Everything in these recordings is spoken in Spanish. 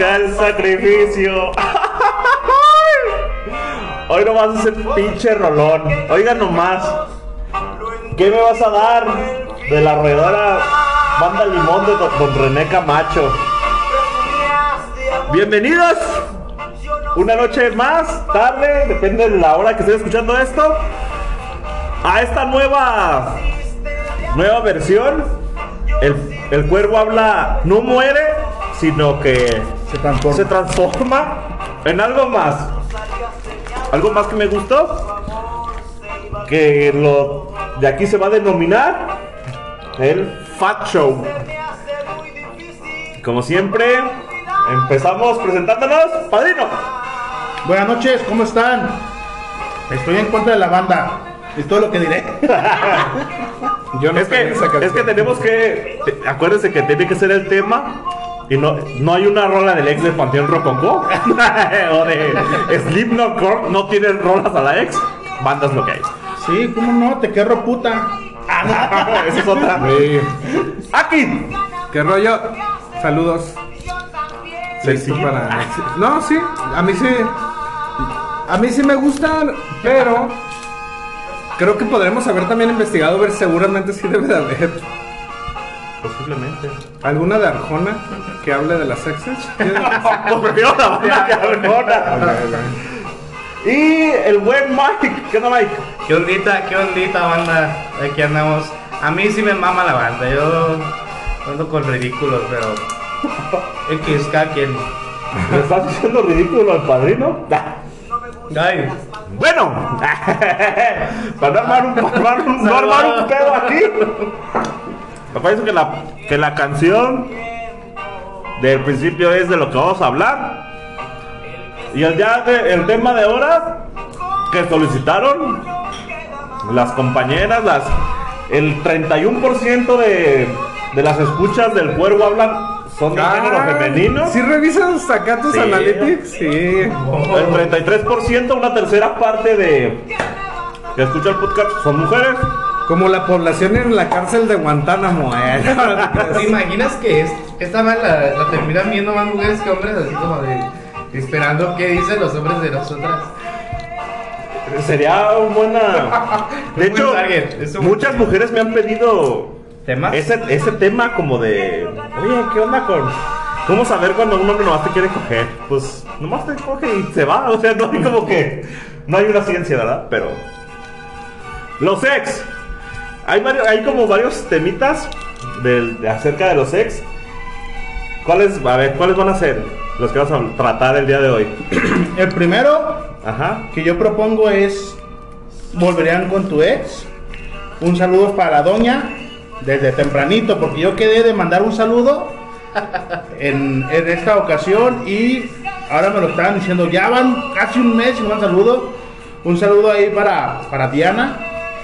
El sacrificio. Hoy no vas a hacer pinche rolón. Oiga nomás. ¿Qué me vas a dar de la roedora Banda Limón de Don, don René Camacho? Bienvenidos. Una noche más, tarde, depende de la hora que estén escuchando esto. A esta nueva nueva versión. El, el cuervo habla, no muere, sino que Se transforma. se transforma en algo más. Algo más que me gustó. Que lo de aquí se va a denominar el Fat Show. Como siempre, empezamos presentándonos. Padrino. Buenas noches, ¿cómo están? Estoy en contra de la banda. Es todo lo que diré. Yo no Es que, es que tenemos que. Acuérdense que tiene que ser el tema. Y no, no hay una rola del ex de Panteón Rococó. o de Slipknot Corp. No tienen rolas a la ex. Bandas lo que hay. Sí, ¿cómo no? Te querro puta. Esa es otra. Sí. Aquí. ¿Qué rollo? Saludos. Sexy. Listo para. No, sí. A mí sí. A mí sí me gustan, pero. Creo que podremos haber también investigado, ver seguramente sí debe de haber. Posiblemente. ¿Alguna de Arjona que hable de las exes? Prefiero la banda que Arjona. Y el buen Mike. ¿Qué onda, Mike? ¿Qué ondita, qué ondita, banda? Aquí andamos. A mí sí me mama la banda. Yo ando con ridículos, pero. X, cada quien. ¿Le estás diciendo ridículo al padrino? Ay, Bueno, para no armar un, para no armar un pedo aquí. Me parece que la, que la canción del principio es de lo que vamos a hablar. Y el, ya de- el tema de ahora que solicitaron las compañeras, las, el 31% de, de las escuchas del cuervo hablan son de género femenino. ¿Sí revisas acá tus Sí. analytics? Sí. El 33%, una tercera parte de que escucha el podcast son mujeres. Como la población en la cárcel de Guantánamo. eh. ¿te imaginas que es, esta man la, la terminan viendo más mujeres que hombres? Así como de. Esperando qué dicen los hombres de nosotras. Sería una buena. De Un buen hecho, muchas mujeres me han pedido ¿Temas? ese, ese tema como de. Oye, ¿qué onda con.? ¿Cómo saber cuando un hombre nomás te quiere coger? Pues nomás te coge y se va. O sea, no hay como que. No hay una ciencia, ¿verdad? Pero. Los ex. Hay, varios, hay como varios temitas del- de, acerca de los ex. ¿Cuáles, a ver, ¿cuáles van a ser los que vamos a tratar el día de hoy? El primero Ajá. que yo propongo es volverían con tu ex. Un saludo para la doña desde tempranito, porque yo quedé de mandar un saludo en, en esta ocasión y ahora me lo estaban diciendo, ya van casi un mes sin un saludo. Un saludo ahí para, para Diana.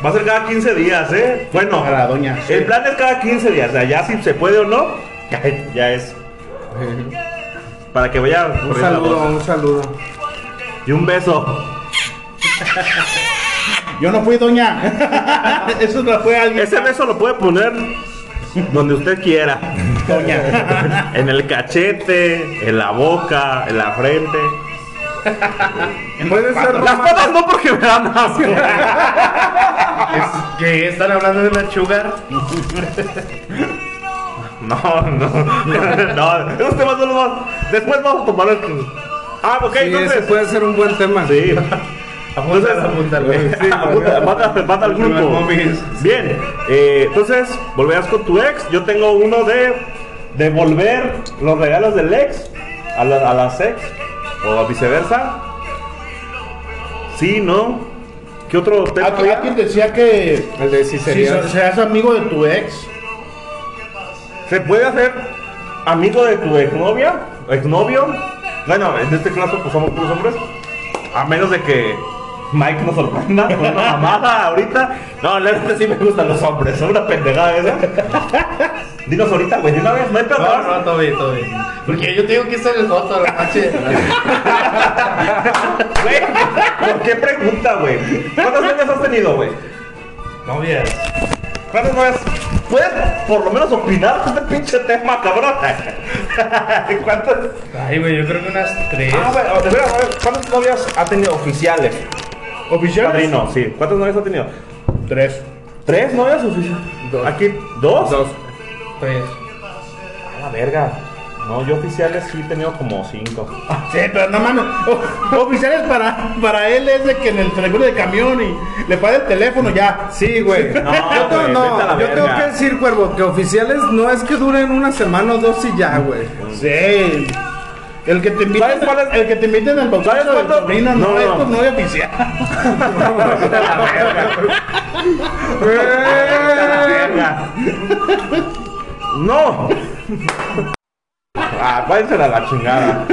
Va a ser cada 15 días, ¿eh? Bueno, Para la doña, el plan es cada 15 días. O sea, ya si se puede o no, ya, ya es. Para que vaya Un saludo, un saludo. Y un beso. Yo no fui doña. Eso no fue alguien. Ese beso lo puede poner donde usted quiera. Doña. En el cachete, en la boca, en la frente. Puede ser Las patas no porque me dan asco. ¿Es- ¿Qué? ¿Están hablando de una sugar? No, no. No, esos temas no los vamos. Después vamos a tomar el. Ah, ok, Sí, ese entonces. puede ser un buen tema. Sí. Apúntalo. Sí, manda al grupo. Bien, eh, entonces volverás con tu ex. Yo tengo uno de devolver los regalos del ex a, la- a las ex o viceversa. Sí, ¿no? ¿Qué otro tema? Aquí alguien decía que El de si si sería. so- seas amigo de tu ex, ¿Se puede hacer amigo de tu exnovia? ¿Exnovio? Bueno, en este caso pues somos puros hombres. A menos de que Mike nos sorprenda con una mamada ahorita. No, la verdad sí me gustan los hombres. Son una pendejada esa. Dinos ahorita, güey, de una vez. No hay pedo. No, no, todo bien, todo bien. Porque yo tengo que en el foto a la noche. Güey, ¿por qué pregunta, güey? ¿Cuántas novias has tenido, güey? Novias. ¿Cuántas novias? ¿Puedes por lo menos opinar de este pinche tema, cabrón? ¿Cuántas? Ay, güey, yo creo que unas tres. Ah, güey, de veras, a ver, ¿cuántas novias ha tenido oficiales? ¿Oficiales? Padrino, sí. ¿Cuántas novias ha tenido? Tres. ¿Tres novias oficiales? Dos. ¿Aquí? ¿Dos? Dos. Tres. A la verga. No, yo oficiales sí he tenido como cinco. Sí, pero no mames. Oficiales para, para él es de que en el seguro de camión y le paga el teléfono ya. Sí, güey. No, yo tengo, güey, no, yo tengo que decir, cuervo, que oficiales no es que duren una semana o dos y ya, güey. Sí. El que te invita, ¿Sabes cuál es? el que te invita en el bautizo ¿Sabes del cuánto? sobrino, no, No, es tu novia oficial. No. Ah, váyanse a la chingada.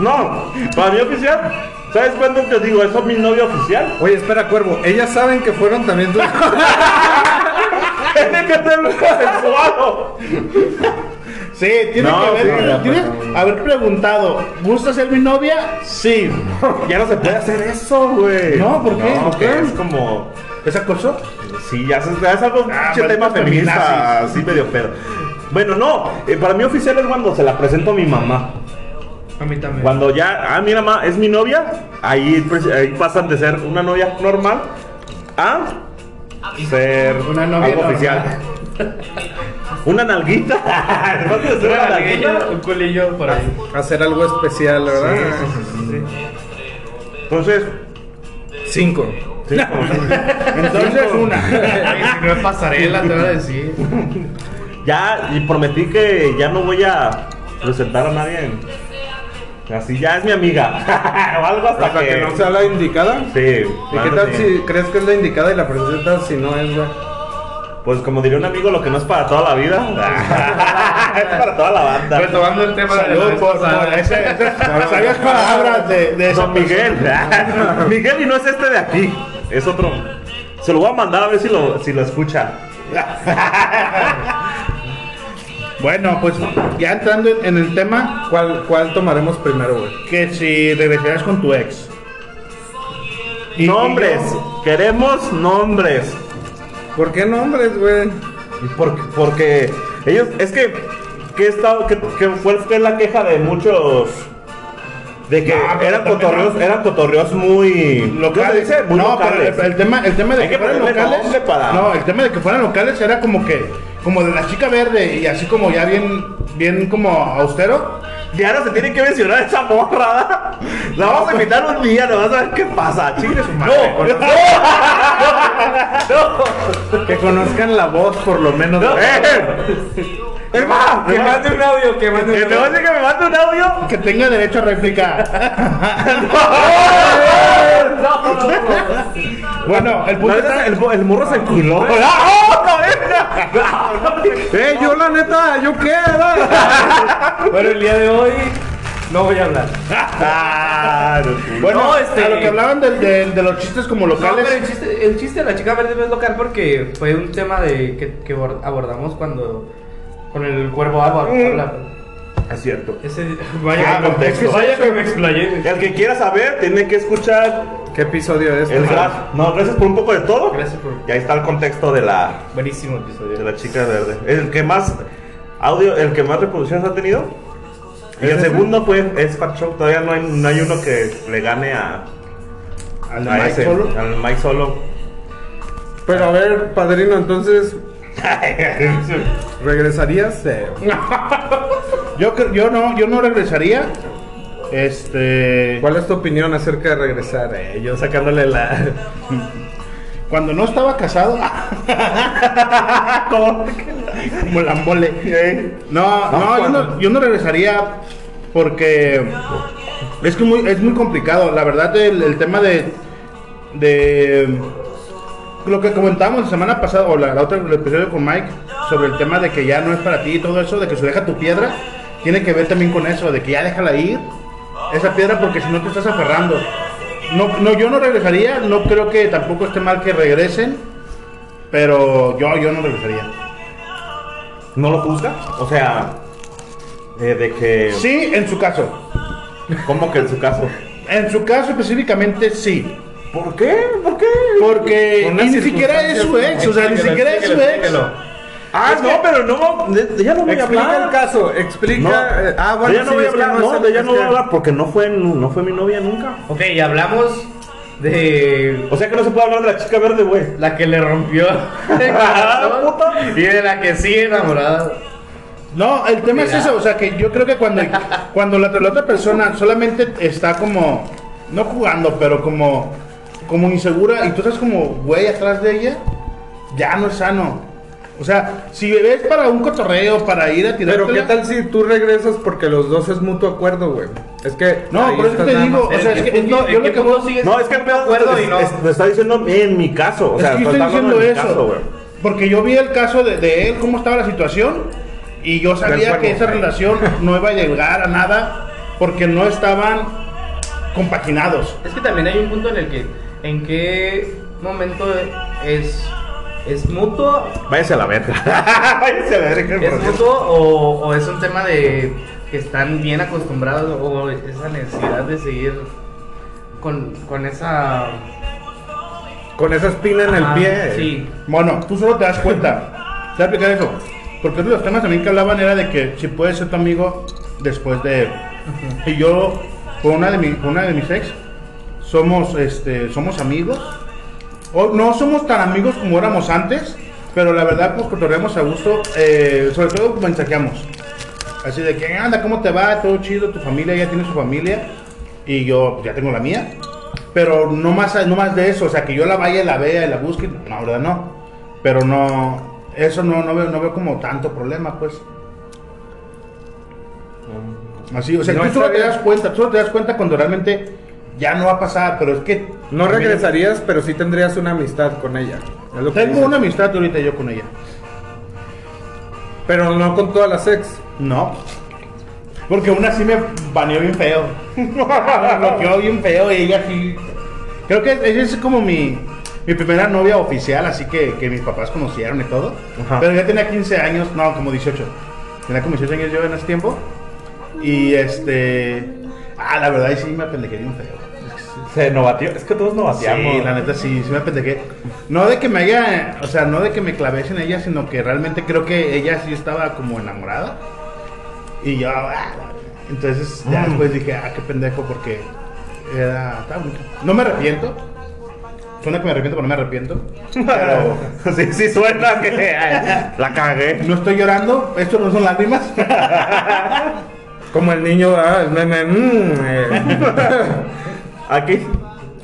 No, para mí oficial. ¿Sabes cuándo te digo eso? Mi novio oficial. Oye, espera, cuervo. Ellas saben que fueron también tus. Tiene que ser consensuado. Sí, tiene No, que haber, sí, ya, tienes pues, haber preguntado, ¿gusta ser mi novia? Sí. Ya no se puede hacer eso, güey. No, ¿por qué? No, ¿Por que qué? es como. ¿Es acoso? Sí, ya es, ya es algo Ah, pinche bueno, tema feminista, así medio pedo. Bueno, no, eh, para mí oficial es cuando se la presento a mi mamá. A mí también. Cuando ya, ah, mira, mamá, es mi novia, ahí, pues, ahí pasan de ser una novia normal a ser Una novia algo normal. oficial. Una nalguita. Una nalguita. Un culillo por ahí. Hacer algo especial, ¿verdad? Entonces, Cinco. sí, como- Entonces, una. Ay, si no es pasarela, te voy a decir. ya, y prometí que ya no voy a presentar a nadie. Así ya es mi amiga. o algo hasta, Hasta que no sea la indicada. Sí. ¿Y qué tal si crees que es la indicada y la presentas si no es, güey? Pues como diría un amigo, lo que no es para toda la vida, es para toda la banda. Retomando el tema de la Salud vez por, por ese- esas sabias palabras de, de Don Miguel. Miguel y no es este de aquí, es otro. Se lo voy a mandar a ver si lo, si lo escucha. Bueno, pues ya entrando en, en el tema, ¿Cuál, ¿Cuál tomaremos primero, güey? que si regresarías con tu ex. Y- nombres, y yo- queremos nombres. ¿Por qué nombres, güey? Porque, porque ellos, es que, que, estaba, que, que fue, fue la queja de muchos. De que No, eran cotorreos, no. eran cotorreos muy. ¿cómo se dice? Muy no, pero locales. el, el tema, el tema de Hay que, que fueran locales. para- No, el tema de que fueran locales era como que, como de la chica verde y así como ya bien, bien como austero. Ya no se tiene que mencionar esa morra. La vamos a invitar un día, no vas a ver qué pasa. Chingue su madre. No, Que conozcan la voz, por lo menos. no, eh. Es más, Que mande un audio, que mande Que un audio. que me mande un audio. Que tenga derecho a réplica. bueno, el está. el, el morro se enculó. ¡Oh! Eh, yo la neta, yo qué, ¿verdad? Bueno, el día de hoy no voy a hablar. Ah, no, Bueno, No, este- a lo que hablaban de, los chistes como No, locales. pero el chiste, el chiste de la chica verde es local porque fue un tema de que, que abor- abordamos cuando con el cuervo agua. habla. Es cierto. Ese, Ah, vaya, contexto. vaya que me explayé. El que quiera saber, tiene que escuchar ¿Qué episodio es? el graf. No, gracias por un poco de todo. Gracias por- Y ahí está el contexto de la, Buenísimo episodio. de la chica verde. El que más audio, el que más reproducciones ha tenido. Y el segundo fue es Fat Show. Todavía no hay, no hay uno que le gane a, Al a Mike ese, Solo. al Mike Solo. Pero a ver, padrino, entonces, ¿regresarías? Eh, Yo, yo no, yo no regresaría. Este. ¿Cuál es tu opinión acerca de regresar? Eh, yo sacándole la. Cuando no estaba casado. ¿Cómo? como la mole. No, No, no, yo cuando- no, yo no regresaría porque es que muy, es muy complicado. La verdad, el, el tema de, de lo que comentábamos la semana pasada, o la, la otra el episodio con Mike, sobre el tema de que ya no es para ti y todo eso, de que se deja tu piedra, tiene que ver también con eso, de que ya déjala ir, esa piedra, porque si no te estás aferrando. No, no, yo no regresaría, no creo que tampoco esté mal que regresen, pero yo, yo no regresaría. ¿No lo juzga? O sea, eh, de que. Sí, en su caso. ¿Cómo que en su caso? En su caso específicamente sí. ¿Por qué? ¿Por qué? Porque ni siquiera es su ex, o sea, ni siquiera es su ex. Ah, no, pero no, ya no voy a Explica el hablar. caso, explica. No, eh, ah, bueno, de ella no sí, voy a hablar, no no, de ella no voy a hablar porque no fue, no fue mi novia nunca. Ok, y hablamos de O sea que no se puede hablar de la chica verde, güey. la que le rompió el corazón y de la que sigue enamorada. No, el tema es eso, o sea que yo creo que cuando, cuando la, la otra persona solamente está como, no jugando, pero como, como insegura y tú estás como güey atrás de ella, ya no es sano. O sea, si ves para un cotorreo, para ir a tirar Pero qué tal si tú regresas porque los dos es mutuo acuerdo, güey. Es que. No, por eso estás te digo, o sea, ¿En es que- es que punto- yo lo que sigues No, es que el de pedo acuerdo es- y no? es- lo está diciendo en mi caso. O sea, es que yo estoy diciendo eso. caso, porque yo vi el caso de, de él, cómo estaba la situación, y yo sabía que esa relación no iba a llegar a nada porque no estaban compaginados. Es que también hay un punto en el que, en qué momento es, es mutuo, Váyase a la verga. Váyase a la verga. es mutuo o, o es un tema de que están bien acostumbrados o esa necesidad de seguir con, con esa... Con esa espina en el pie. Sí. Bueno, tú solo te das cuenta. Te voy a explicar eso. Porque uno de los temas también que hablaban era de que si puedes ser tu amigo después de... Y yo, con una de, mi, con una de mis ex, somos, este, somos amigos. O, no somos tan amigos como éramos antes, pero la verdad, pues cotorreamos a gusto. eh, sobre todo mensajeamos. Así de que, anda, ¿cómo te va? Todo chido, tu familia ya tiene su familia. Y yo pues, ya tengo la mía. Pero no más, no más de eso, o sea, que yo la vaya y la vea y la busque, no, verdad no. Pero no, eso no, no, veo, no veo como tanto problema, pues. Así, o sea, No tú solo te das cuenta, tú solo te das cuenta cuando realmente ya no va a pasar, pero es que... No regresarías, pero sí tendrías una amistad con ella. Tengo una amistad ahorita yo con ella. Pero no con todas las ex. No. Porque una sí me baneó bien feo. me bloqueó bien feo y ella sí. Creo que ella es como mi, mi primera novia oficial, así que, que mis papás conocieron y todo. Ajá. Pero ya tenía 15 años, no, como 18. Tenía como 18 años yo en ese tiempo. Y este. Ah, la verdad, sí me apendejé bien feo. Se novateó. Es que todos novateamos. Sí, la neta sí, sí me apendejé. No de que me haya, o sea, no de que me claves en ella, sino que realmente creo que ella sí estaba como enamorada. Y yo, ah, entonces ya Mm. después dije, ah, qué pendejo, porque era, estaba bonito. No me arrepiento. Suena que me arrepiento, pero no me arrepiento. Pero sí, sí suena que la cagué. no estoy llorando, esto no son lágrimas. Como el niño, ah, el meme. mm, eh. Aquí.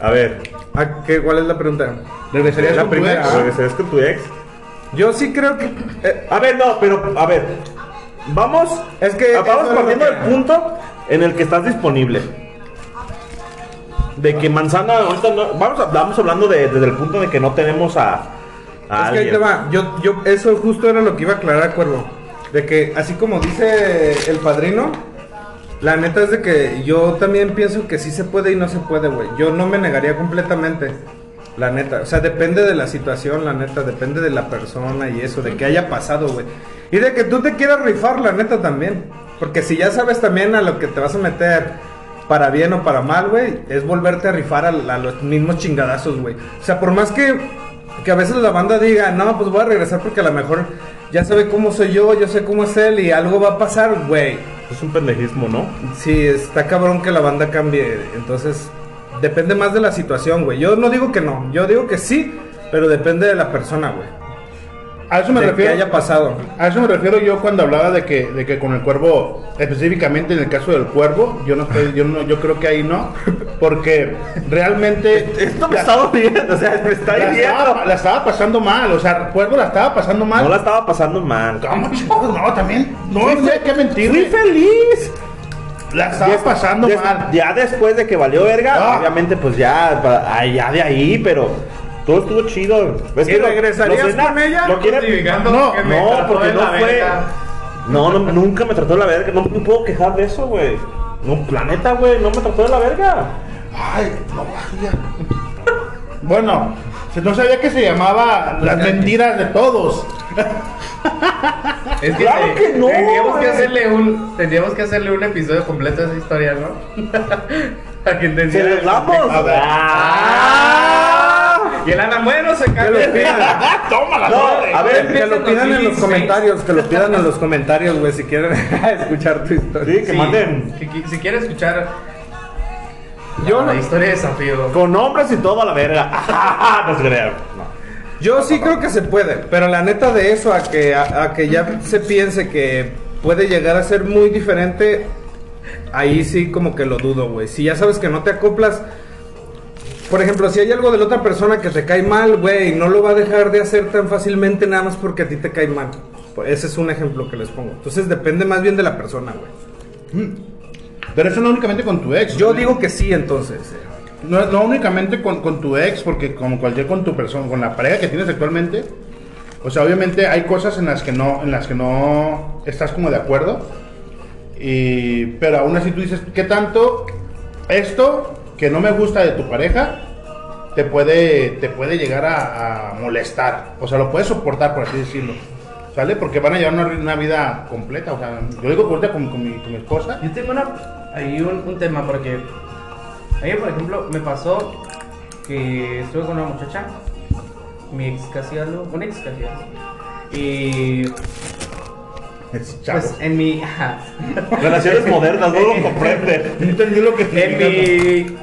A ver. Ah, ¿qué- ¿Cuál es la pregunta? ¿Regresarías La con tu primera. ex? ¿Regresarías con tu ex? Yo sí creo que. eh, A ver, no, pero a ver. Vamos. Es que Vamos eso es partiendo del punto en el que estás disponible. De que manzana ahorita no. Vamos, a- vamos hablando de- desde el punto de que no tenemos a. a Es que ahí te va. Yo, yo, eso justo era lo que iba a aclarar, Cuervo. De que, así como dice el padrino, la neta es de que yo también pienso que sí se puede y no se puede, güey. Yo no me negaría completamente. La neta. O sea, depende de la situación, la neta. Depende de la persona y eso, de que haya pasado, güey. Y de que tú te quieras rifar, la neta también. Porque si ya sabes también a lo que te vas a meter. Para bien o para mal, güey, es volverte a rifar a, los mismos chingadazos, güey. O sea, por más que que a veces la banda diga, no, pues voy a regresar porque a lo mejor ya sabe cómo soy yo, yo sé cómo es él y algo va a pasar, güey. Es un pendejismo, ¿no? Sí, está cabrón que la banda cambie. Entonces, depende más de la situación, güey. Yo no digo que no, yo digo que sí, pero depende de la persona, güey. A eso me De que refiero. haya pasado. A eso me refiero yo cuando hablaba de que, de que con el cuervo, específicamente en el caso del cuervo, yo no estoy, yo no, yo creo que ahí no, porque realmente Esto me la, está doliendo, o sea, me está la estaba, la estaba pasando mal, o sea, cuervo la estaba pasando mal. No la estaba pasando mal. ¿Cómo, chicos? No, también, no, Fui no hay fe- que mentir. Fui feliz. La estaba Ya- pasando ya- mal. Ya después de que valió verga, Ah. obviamente pues ya, ya de ahí, pero Todo estuvo chido. Es ¿Y que regresarías lo con ella? Lo No, que me no, porque no fue. verga. No, no, nunca me trató de la verga. No me puedo quejar de eso, güey. No, la neta, güey, no me trató de la verga. Ay, no vaya. Bueno, se- no sabía que se llamaba Las mentiras de todos. Es que, Claro se- que no, tendríamos que hacerle un tendríamos que hacerle un episodio completo a esa historia, ¿no? Para que Se entendiera. les damos. Y el Ana, bueno, se Que cae. lo pidan. Tómala, No, torre. a ver, Que lo pidan en los 2016. comentarios, que lo pidan en los comentarios, güey, si quieren escuchar tu historia. Sí, que manden Si, qui- si quiere escuchar Yo la no- historia de desafío. con nombres y todo a la verga. no se crean. No. Yo sí creo que se puede, pero la neta de eso a que a, a que ya se piense que puede llegar a ser muy diferente, ahí sí como que lo dudo, güey. Si ya sabes que no te acoplas, por ejemplo, si hay algo de la otra persona que te cae mal, güey, no lo va a dejar de hacer tan fácilmente nada más porque a ti te cae mal. Ese es un ejemplo que les pongo. Entonces depende más bien de la persona, güey. Pero eso no únicamente con tu ex. Yo digo que sí, entonces. No, no únicamente con, con tu ex, porque como cualquier con tu persona, con la pareja que tienes actualmente, o sea, obviamente hay cosas en las que no, en las que no estás como de acuerdo. Y, pero aún así tú dices, ¿qué tanto esto que no me gusta de tu pareja te puede, te puede llegar a, a molestar? O sea, lo puedes soportar, por así decirlo. ¿Sale? Porque van a llevar una, una vida completa. O sea, yo digo ahorita con, con mi, con mi esposa. Yo tengo una, ahí un, un tema porque a mí, por ejemplo, me pasó que estuve con una muchacha, mi ex casi algo, un ex casi algo, y Es chavo. pues en mi, Relaciones modernas, no lo comprende. No entendí lo que en mi,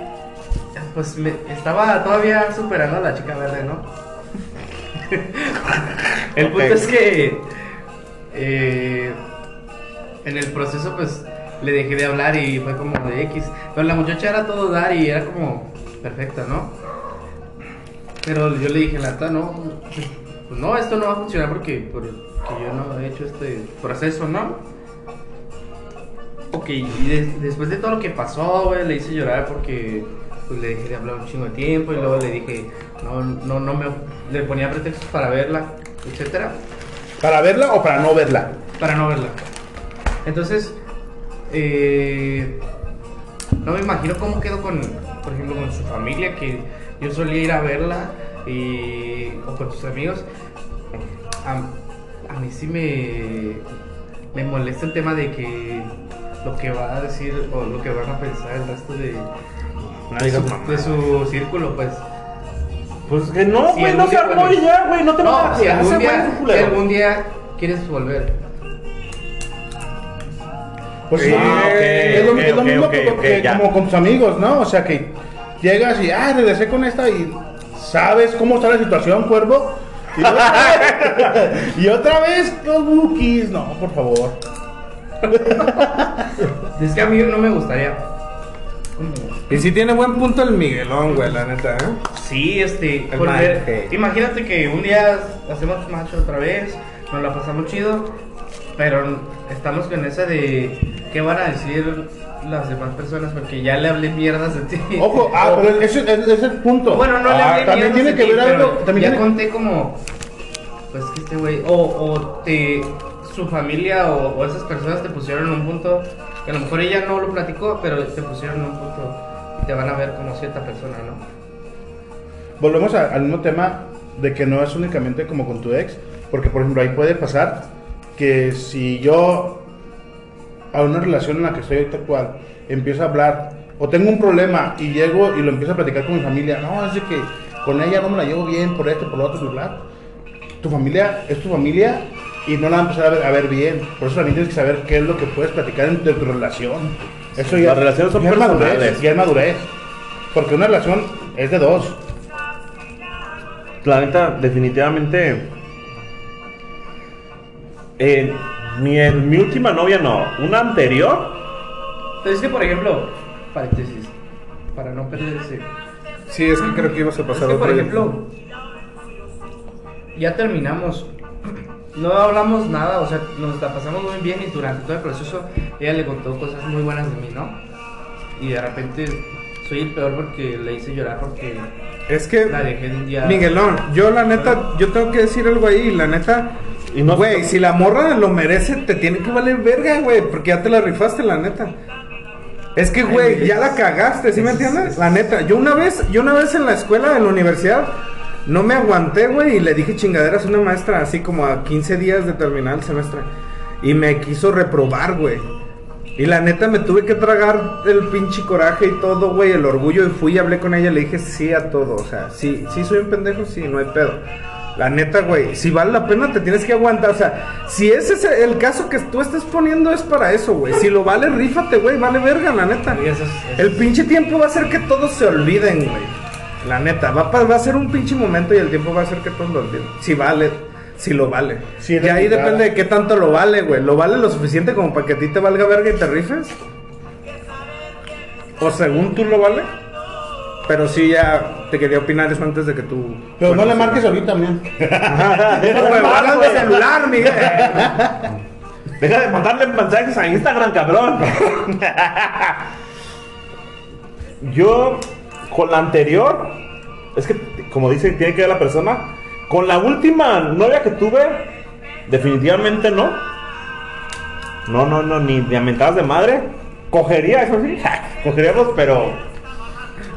pues me, estaba todavía superando a la chica verde, ¿no? El punto es que eh, en el proceso pues le dejé de hablar y fue como de X. Pero la muchacha era todo dar y era como perfecta, ¿no? Pero yo le dije, la neta, no, pues no, esto no va a funcionar porque, porque yo no he hecho este proceso, ¿no? Ok, y de- después de todo lo que pasó, güey, le hice llorar porque pues, le dejé de hablar un chingo de tiempo y luego le dije, no, no, no me, le ponía pretextos para verla, etcétera, ¿Para verla o para no verla? para no verla. Entonces, eh, no me imagino cómo quedó con, por ejemplo, con su familia, que yo solía ir a verla y, o con sus amigos. A, a mí sí me, me molesta el tema de que lo que va a decir o lo que van a pensar el resto de, No de, su, mamadas. de su círculo, pues. Pues que no, Si güey, no algún se armó y ya, güey, no te No, si algún, día, si algún día quieres volver. Pues Sí, ah, es lo, es mismo que- como con tus amigos, ¿no? O sea que llegas y, ah, regresé con esta y sabes cómo está la situación, cuervo. Y otra vez, y otra vez los bookies, no, por favor. Es que a mí no me gustaría. Y si tiene buen punto el Miguelón, güey, la neta, ¿eh? Sí, este, El imagínate que un día hacemos match otra vez, nos la pasamos chido, pero estamos con esa de qué van a decir las demás personas porque ya le hablé mierdas de ti. Ojo, ah, O- pero ese ese es el punto. bueno, no le Ah, hablé También mierdas tiene de que ti, ver pero algo. También ya tiene- conté como, pues que este güey, o, o te, su familia o, o esas personas te pusieron un punto que a lo mejor ella no lo platicó, pero te pusieron en un punto y te van a ver como cierta persona, ¿no? Volvemos a- al mismo tema de que no es únicamente como con tu ex, porque por ejemplo ahí puede pasar que si yo a una relación en la que estoy ahorita actual empiezo a hablar o tengo un problema y llego y lo empiezo a platicar con mi familia, no, es de que con ella no me la llevo bien por esto, por lo otro, bla, bla. Tu familia es tu familia y no la van a empezar a ver, a ver bien. Por eso también tienes que saber qué es lo que puedes platicar entre tu relación. Eso ya, Las relaciones son ya es madurez, ya es madurez. Porque una relación es de dos. La neta, definitivamente. eh, mi, mi última novia no, una anterior. Es que, por ejemplo, paréntesis, para no perder ese. Sí, es que creo que ibas a Es pasar que, por ejemplo, ya terminamos. No hablamos nada, o sea, nos la pasamos muy bien y durante todo el proceso ella le contó cosas muy buenas de mí, ¿no? Y de repente soy el peor porque le hice llorar porque Es que, La dejé de un día. Miguelón, yo la neta, yo tengo que decir algo ahí, la neta. Y no- Güey, si la morra lo merece, te tiene que valer verga, güey, porque ya te la rifaste, la neta. Es que, güey, ya la cagaste, ¿sí me entiendes? La neta, yo una vez, yo una vez en la escuela, en la universidad, no me aguanté, güey, y le dije chingaderas a una maestra, así como a 15 días de terminar el semestre. Y me quiso reprobar, güey. Y la neta me tuve que tragar el pinche coraje y todo, güey, el orgullo. Y fui y hablé con ella, le dije sí a todo. O sea, sí, sí soy un pendejo, sí, no hay pedo. La neta, güey, si vale la pena te tienes que aguantar. O sea, si ese es el caso que tú estás poniendo es para eso, güey. Si lo vale, rífate, güey, vale verga, la neta. Y eso es- eso El pinche tiempo va a hacer que todos se olviden, güey. La neta, va, a pa- va a ser un pinche momento y el tiempo va a hacer que todos lo olviden. Si vale, si lo vale. Sí, y de ahí depende de qué tanto lo vale, güey. ¿Lo vale lo suficiente como para que a ti te valga verga y te rifes? ¿O según tú lo vale? Pero sí, ya te quería opinar eso antes de que tú... Pero no le marques ahorita, man. Güey, hablas de celular, Miguel. Deja de mandarle mensajes a Instagram, cabrón. Yo, con la anterior, es que, como dice, tiene que ver la persona. Con la última novia que tuve, definitivamente no. No, no, no, ni de mentadas de madre. Cogería, eso sí, cogeríamos, pero.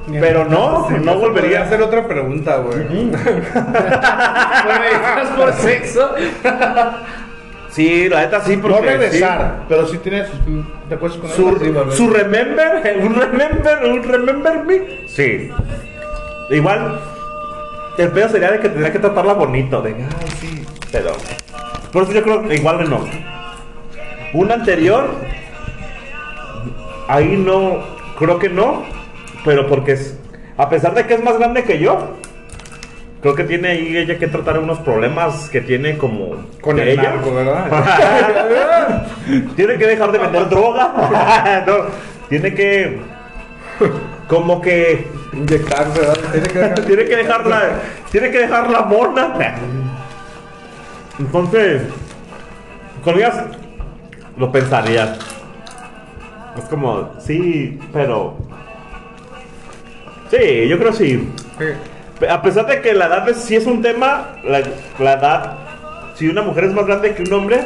Pero no, no volvería a hacer otra pregunta, güey. Bueno, ¿estás por sexo? Sí, la neta sí, porque. No regresar, sí. pero si tienes. ¿Te acuerdas con Su, su remember, un remember, un remember me. Sí. Igual, el pedo sería de que tendría que tratarla bonito, de, ay, sí, pero. Por eso yo creo que igual no. Una anterior, ahí no, creo que no, pero porque es, a pesar de que es más grande que yo, creo que tiene ahí ella que tratar unos problemas que tiene como Con el ella. narco, ¿verdad? tiene que dejar de vender droga. No, tiene que. Como que. Inyectarse, ¿verdad? Tiene que dejar- Tiene que dejar la. Tiene que dejar la mona. Entonces. Con ellas. Lo pensaría. Es como. Sí, pero. Sí, yo creo sí. Sí. A pesar de que la edad es, sí es un tema, la, la edad, si una mujer es más grande que un hombre,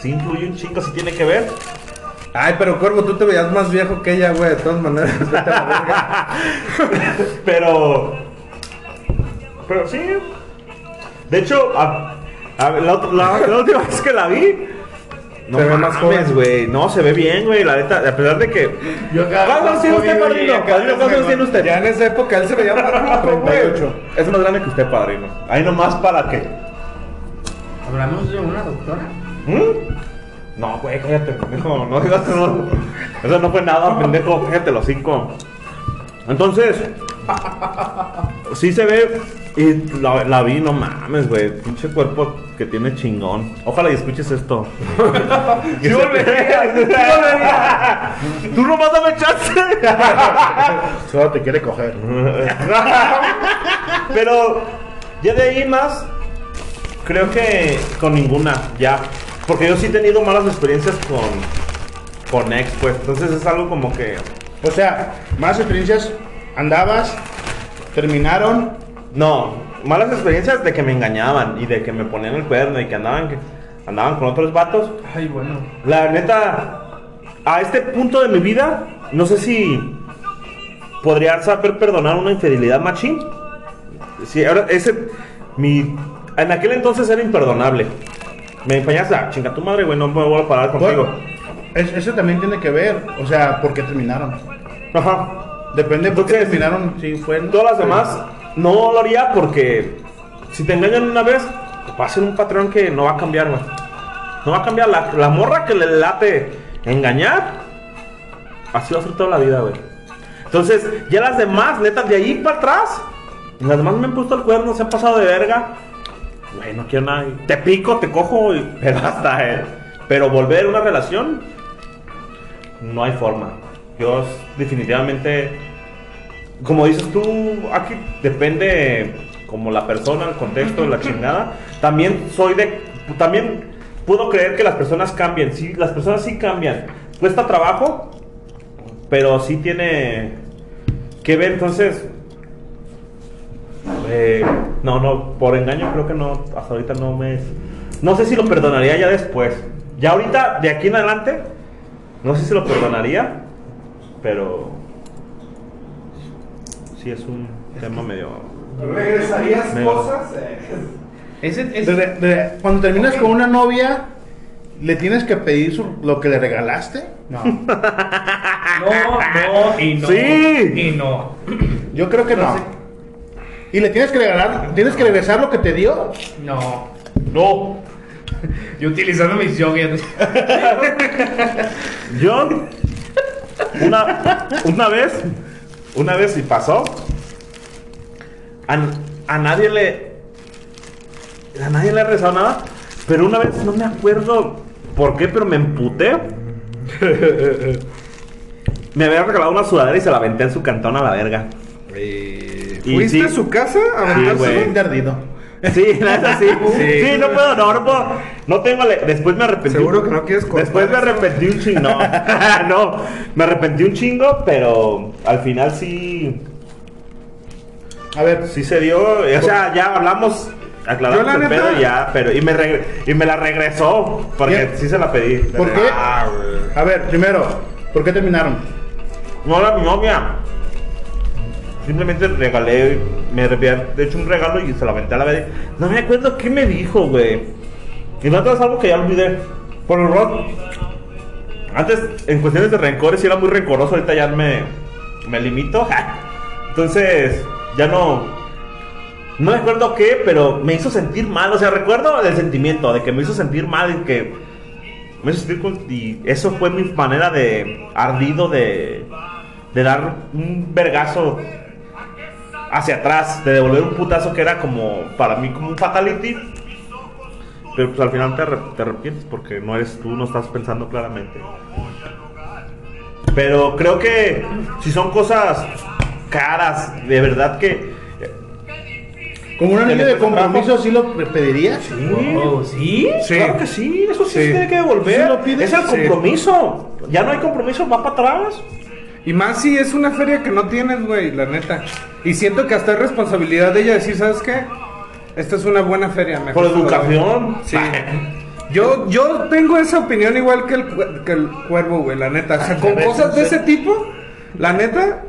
sí influye un chingo, sí tiene que ver. Ay, pero Cuervo, tú te veías más viejo que ella, güey. De todas maneras, vete a la verga. pero. Pero sí. De hecho, a- a- la, otra- la- la última vez que la vi. No Se ve más mames, joven. güey. No, se ve bien, güey. La neta, a pesar de que. ¿Cuántos tiene usted, padrino? Padrino, ¿Cuántos tiene usted? Ya en esa época él se veía más viejo, güey. 38. Es más grande que usted, padrino. Ahí nomás para que. ¿Hablamos de una doctora? ¿Mm? No, güey, cállate, pendejo. No digas eso. Eso no fue nada, pendejo. Cállate los cinco. Entonces, sí se ve. Y la, la vi, no mames, güey. Pinche cuerpo que tiene chingón. Ojalá y escuches esto. Sí volvería, sí volvería. Tú nomás dame chance. Solo te quiere coger. Pero ya de ahí más, creo que con ninguna, ya. Porque yo sí he tenido malas experiencias con, con ex, pues. Entonces es algo como que. O sea, más experiencias. Andabas, terminaron. No, malas experiencias de que me engañaban y de que me ponían el cuerno y que andaban, que andaban con otros vatos. Ay, bueno. La neta, a este punto de mi vida, no sé si podría saber perdonar una infidelidad machín. Sí, ahora ese, mi, en aquel entonces era imperdonable. Me empeñaste, ah, chinga tu madre, güey, no me voy a parar contigo. Bueno, eso también tiene que ver. O sea, ¿por qué terminaron? Ajá. Depende por qué Entonces, terminaron. Si fue. Todas las demás no lo haría porque si te engañan una vez, va a ser un patrón que no va a cambiar, güey. No va a cambiar. La, morra que le late engañar, así va a ser toda la vida, güey. Entonces, ya las demás, neta, de ahí para atrás, las demás me han puesto el cuerno, se han pasado de verga. Güey, no quiero nada. Te pico, te cojo, y, pero hasta, eh. Pero volver a una relación, no hay forma. Yo definitivamente como dices tú, aquí depende como la persona, el contexto, la chingada. También soy de, también puedo creer que las personas cambien. Sí, las personas sí cambian. Cuesta trabajo, pero sí tiene que ver. Entonces, Eh, no, no, por engaño creo que no, hasta ahorita no me... No sé si lo perdonaría ya después. Ya ahorita, de aquí en adelante, no sé si lo perdonaría, pero... Sí es un tema medio... ¿Regresarías cosas? Eh, De- de- cuando terminas con una novia, ¿le tienes que pedir su- lo que le regalaste? No. No, no y no. Sí. Y no. Yo creo que no. ¿Y le tienes que regalar, tienes que regresar lo que te dio? No. No, Yo utilizando mis yogis. Yo, una, una vez, una vez y pasó, a, a nadie le, a nadie le ha rezado nada, pero una vez, no me acuerdo por qué, pero me emputé. Me había regalado una sudadera y se la aventé en su cantón a la verga. Y ¿Fuiste sí. a su casa a Sí, aventárselo? güey. Sí, no es así. Sí, no puedo, no, no puedo. No tengo. le- Después me arrepentí. Seguro que no quieres cortar Después me arrepentí un chingo. No, no, me arrepentí un chingo, pero al final sí. A ver, Sí se dio. O sea, ya hablamos. Aclaramos Yo, la el neta- pedo y ya, pero. Y me, regre- y me la regresó. Porque Bien. sí se la pedí. ¿por qué? Ah. A ver, primero, ¿por qué terminaron? No era mi novia. Simplemente regalé, me había hecho un regalo y se la aventé a la vez. No me acuerdo qué me dijo, güey. Y no es algo que ya olvidé. Por error. Antes, en cuestiones de rencores, sí era muy rencoroso. Ahorita ya me, me limito. Entonces, ya no. No me acuerdo qué, pero me hizo sentir mal. O sea, recuerdo el sentimiento de que me hizo sentir mal y que me hizo sentir y eso fue mi manera de ardido de de dar un vergazo hacia atrás, de devolver un putazo que era como para mí como un fatality. Pero pues al final te, te arrepientes porque no eres tú, no estás pensando claramente. Pero creo que si son cosas caras, de verdad que ¿Como un ¿Te anillo de compromiso sí lo pedirías? Oh, ¿sí? Sí. Claro que sí, eso sí, Sí. se tiene que devolver. ¿Sí lo pides? es el Sí. compromiso. Ya no hay compromiso, va para atrás. Y más si es una feria que no tienes, güey, la neta. Y siento que hasta es responsabilidad de ella decir, ¿sabes qué? Esta es una buena feria. mejor Por te la doy". educación. Sí. Yo, yo tengo esa opinión igual que el, que el cuervo, güey, la neta. O sea, con cosas de ese tipo, la neta,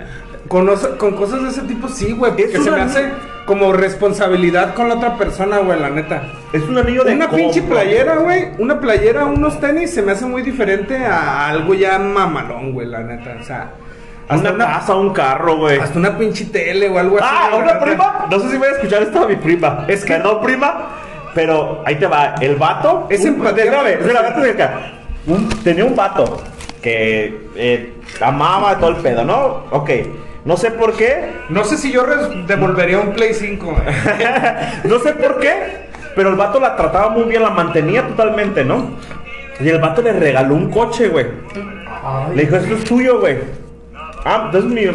con, osa- con cosas de ese tipo, sí, güey. Porque se me hace como responsabilidad con la otra persona, güey, la neta. Es un anillo de Una pinche playera, güey. Una playera, unos tenis, se me hace muy diferente a algo ya mamalón, güey, la neta. O sea, hasta Una casa, un carro, güey. hasta una pinche tele o algo así. Ah, una prima. No sé si voy a escuchar esto a mi prima. Es que- Perdón, prima. Pero ahí te va. El vato. Es empatía. Espérame, espérame, tenía un vato que eh, amaba todo el pedo, ¿no? Ok. No sé por qué. No sé si yo devolvería un Play 5. no sé por qué. Pero el vato la trataba muy bien, la mantenía totalmente, ¿no? Y el vato le regaló un coche, güey. Le dijo, esto es tuyo, güey. Ah, entonces mi,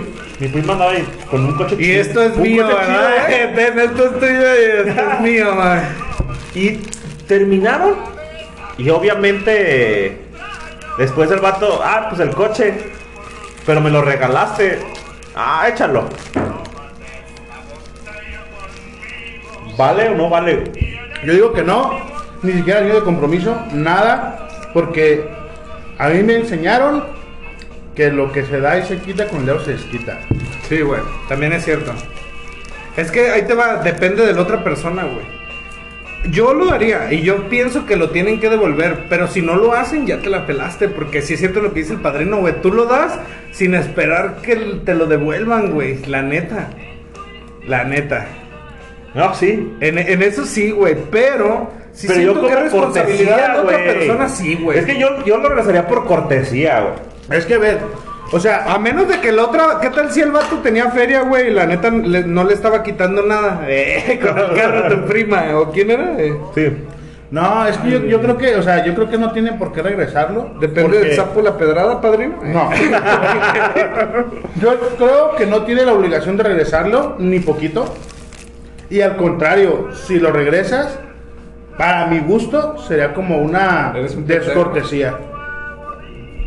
mi prima andaba ahí con un coche Y chido. esto es Un mío, coche chido, ¿verdad? ¿eh? Ten, Esto es tuyo y esto es mío, man. Y terminaron. Y obviamente, después el vato, ah, pues el coche. Pero me lo regalaste. Ah, échalo. ¿Vale o no vale? Yo digo que no, ni siquiera anillo de compromiso, nada, porque a mí me enseñaron que lo que se da y se quita con el dedo se desquita. Sí, güey, también es cierto. Es que ahí te va, depende de la otra persona, güey. Yo lo haría y yo pienso que lo tienen que devolver, pero si no lo hacen ya te la pelaste, porque si es cierto lo que dice el padrino, güey, tú lo das sin esperar que te lo devuelvan, güey, la neta. La neta. No, sí. En, en eso sí, güey, pero si Pero yo siento que es responsabilidad cortesía, otra güey. persona, sí, güey. Es que yo, yo lo regresaría por cortesía, güey. Es que ver, o sea, A menos de que el otra, ¿qué tal si el vato tenía feria, güey? Y la neta le- no le estaba quitando nada. Eh, con el carro de tu prima, ¿o quién era? Eh, Sí. no, es que yo, yo creo que, o sea, yo creo que no tienen por qué regresarlo. Depende porque- del sapo la pedrada, padrino. Eh. No. Yo creo que no tiene la obligación de regresarlo, ni poquito. Y al contrario, si lo regresas, para mi gusto, sería como una Eres un descortesía.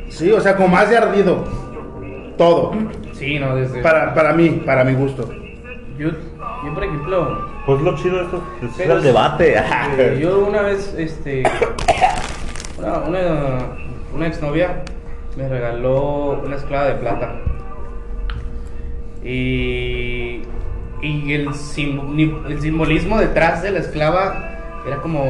Sí, o sea, como más de ardido. Todo. Sí, no, desde. Para, para mí, para mi gusto. Yo, Yo, por ejemplo, Pues lo chido de esto es Pero el debate. eh, yo una vez, este, una, una, una exnovia me regaló una esclava de plata. Y, y el, sim- el simbolismo detrás de la esclava era como...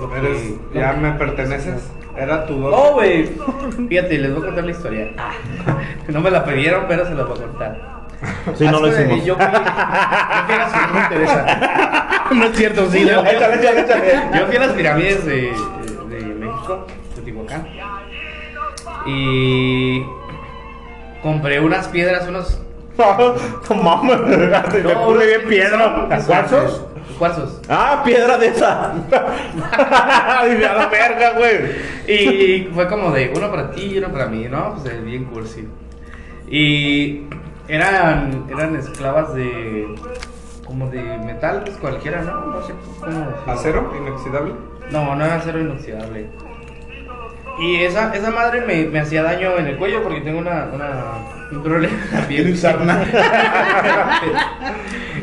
lo que- Eres, lo ya que- me perteneces. Era tu dote. No, güey. Fíjate, les voy a contar la historia. No me la pidieron, pero se la voy a contar. Sí, no lo hicimos. Yo fui, yo fui a las- No me interesa. no es cierto, sí. ¿no? Échale, échale, échale. Yo fui a las pirámides de, de México, Teotihuacán. Y compré unas piedras, unos. No mames, me No, puse bien piedra. son- Ah, piedra de esa. Dice a la verga, güey. Y fue como de uno para ti y uno para mí, ¿no? Pues eh, bien cursi. Y eran, eran esclavas de. como de metal, pues cualquiera, ¿no? No sé cómo. ¿Acero? ¿Inoxidable? No, no era acero inoxidable. Y esa, esa madre me, me hacía daño en el cuello porque tengo una, una, un problema en la piel.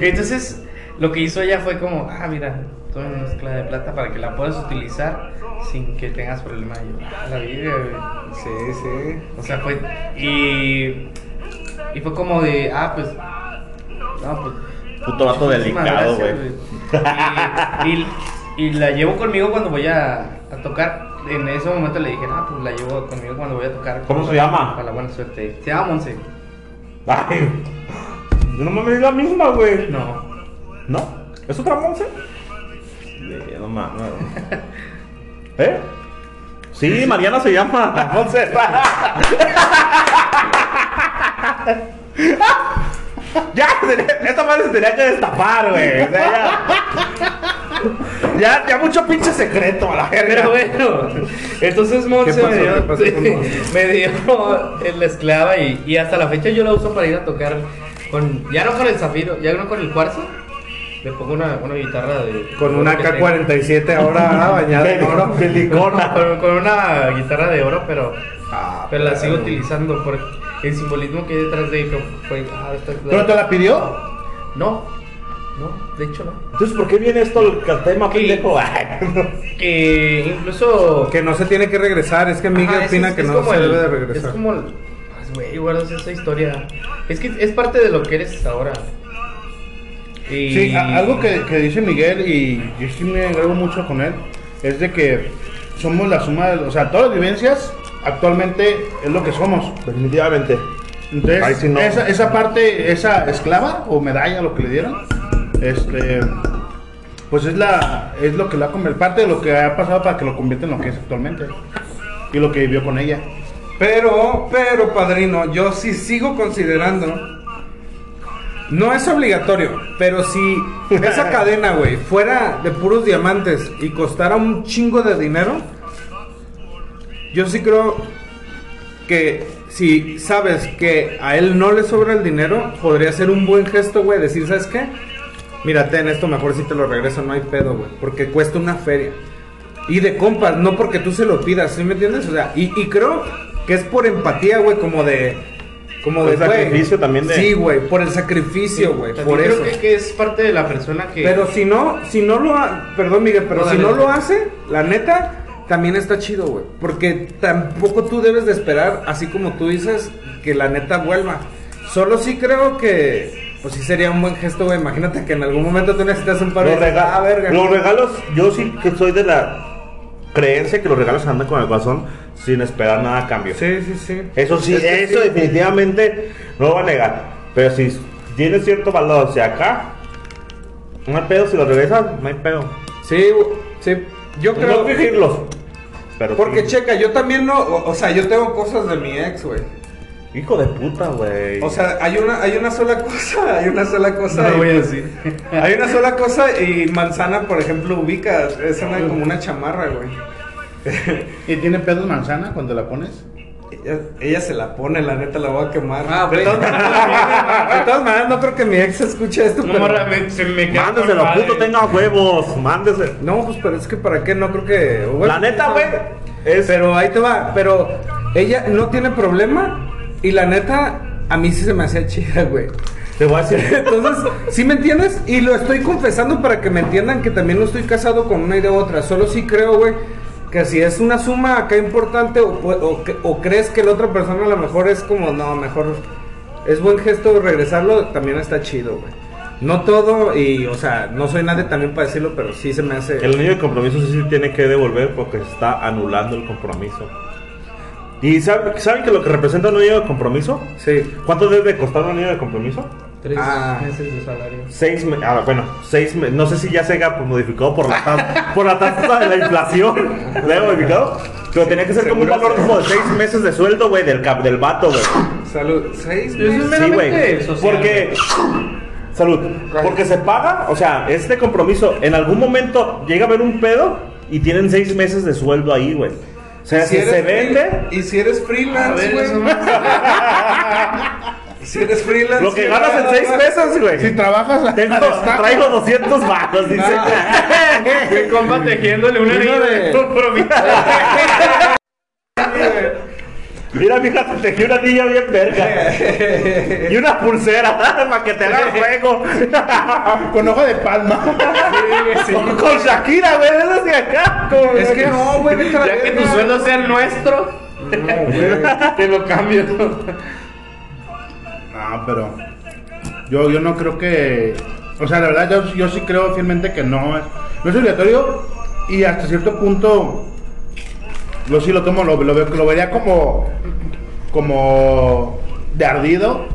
Entonces, lo que hizo ella fue como, ah, mira, toma una mezcla de plata para que la puedas utilizar sin que tengas problema. Y yo, ah, la vida, güey. Sí, sí. O sea, fue. Y. Y fue como de, ah, pues. No, pues. Puto vato delicado, güey. Y, y, y la llevo conmigo cuando voy a, a tocar. En ese momento le dije, ah, pues la llevo conmigo cuando voy a tocar. ¿Cómo se llama? Para la buena suerte. Se llama Monse. Ay, no mames, es la misma, güey. No. ¿No? ¿Es otra Monse? Eh, No mames. ¿Eh? Sí, Mariana se llama. Monse. Ya, esta madre se tenía que destapar, güey. O sea, ya, ya, ya mucho pinche secreto a la Pero verga. bueno, entonces Monse me dio, me dio la esclava y, y hasta la fecha yo la uso para ir a tocar con, ya no con el zafiro, ya no con el cuarzo, le pongo una, una guitarra de... Con una que tengo. K-47 ahora bañada en oro. Pelicona. Con, con una guitarra de oro, pero, Ah, pero la sigo utilizando por el simbolismo que hay detrás de ella. Ah, ¿Pero te la pidió? No, no, de hecho no. Entonces, ¿por qué viene esto al tema, ¿Qué? pendejo? Que incluso... Que no se tiene que regresar. Es que Miguel opina es- que es no como se el- debe de regresar. Es como el. Pues, güey, guardas esa historia. Es que es parte de lo que eres ahora. Y... Sí, a- algo que, que dice Miguel y yo sí me agrego mucho con él es de que somos la suma de, o sea, todas las vivencias actualmente es lo que somos. Definitivamente. Entonces, Ay, sí, no. esa, esa parte, esa esclava o medalla, lo que le dieron, este, pues es la, es lo que la parte de lo que ha pasado para que lo convierta en lo que es actualmente y lo que vivió con ella. Pero, pero, padrino, yo sí sigo considerando. No es obligatorio, pero si esa cadena, güey, fuera de puros diamantes y costara un chingo de dinero, yo sí creo que si sabes que a él no le sobra el dinero, podría ser un buen gesto, güey, decir, ¿sabes qué? Mira, ten esto, mejor si te lo regreso, no hay pedo, güey, porque cuesta una feria. Y de compas, no porque tú se lo pidas, ¿sí me entiendes? O sea, y, y creo que es por empatía, güey, como de... Como Por de, el sacrificio también de- Sí, güey, por el sacrificio, güey, También por creo eso. Que, que es parte de la persona que. Pero si no, si no lo ha... Perdón, Miguel, pero No, si no lo hace, la neta, también está chido, güey. Porque tampoco tú debes de esperar, así como tú dices, que la neta vuelva. Solo sí creo que... Pues sí sería un buen gesto, güey. Imagínate que en algún momento tú necesitas un par de... Los, rega- Ah, verga. los regalos, yo sí que soy de la creencia que los regalos andan con el corazón sin esperar nada a cambio. Sí, sí, sí. Eso sí, Es que eso sí. definitivamente no lo voy a negar. Pero si tiene cierto valor, si acá, no hay pedo, si lo regresas, no hay pedo. Sí, sí. Yo No creo... exigirlos. Pero Porque sí. checa, yo también no... O, o sea, yo tengo cosas de mi ex, güey. Hijo de puta, güey. O sea, hay una, hay una sola cosa, hay una sola cosa. No voy a decir. Hay una sola cosa y manzana, por ejemplo, ubica, es una, como una chamarra, güey. ¿Y tiene pedos manzana cuando la pones? Ella, ella se la pone, la neta la voy a quemar. Ah, de, todas maneras, de todas maneras, no creo que mi ex escuche esto. No, pero- me- se me Mándeselo, puto, tenga huevos, mándese. No, pues pero es que para qué, no creo que. bueno, La neta, güey, es. Pero ahí te va, pero ella no tiene problema y la neta, a mí sí se me hacía chida, güey. Te voy a decir. Entonces, ¿sí me entiendes? Y lo estoy confesando para que me entiendan que también no estoy casado con una idea u otra. Solo sí creo, güey, que si es una suma acá importante o, o o crees que la otra persona a lo mejor es como, no, mejor es buen gesto regresarlo, también está chido, güey. No todo, y, o sea, no soy nadie también para decirlo, pero sí se me hace... El anillo de compromiso sí, sí tiene que devolver porque se está anulando el compromiso. ¿Y saben, saben que lo que representa un anillo de compromiso? Sí. ¿Cuánto debe de costar un anillo de compromiso? Tres Ah. meses de salario. Seis me- ah, bueno, seis me- no sé si ya se haya pues, modificado por la tasa, por la tasa de la inflación. ¿Le haya modificado? Pero tenía que ser como un valor como de seis meses de sueldo, güey, del cap, del vato, güey. Salud. ¿Seis meses? Sí, güey. Porque. Salud. Porque se paga, o sea, este compromiso, en algún momento llega a haber un pedo y tienen seis meses de sueldo ahí, güey. O sea, si, eres se vende, Y si eres A freelance, ver, güey. Si eres freelance. lo que ganas en nada seis más. meses, güey. Si trabajas Tengo, traigo 200 bajos, dice. Mi compa tejiéndole un Uno anillo de- compromiso. Mira, mija, te tejí una niña bien verga. y una pulsera para que te haga fuego. con hoja de palma. Con Shakira, güey, eso de acá. Es que no, güey, vete a la Ya que tu sueldo sea el nuestro, te lo cambio. No, pero yo, yo no creo que. O sea, la verdad, yo, yo sí creo fielmente que no es, no es obligatorio y hasta cierto punto. Yo sí lo tomo, lo, lo, veo- lo vería como. como. de ardido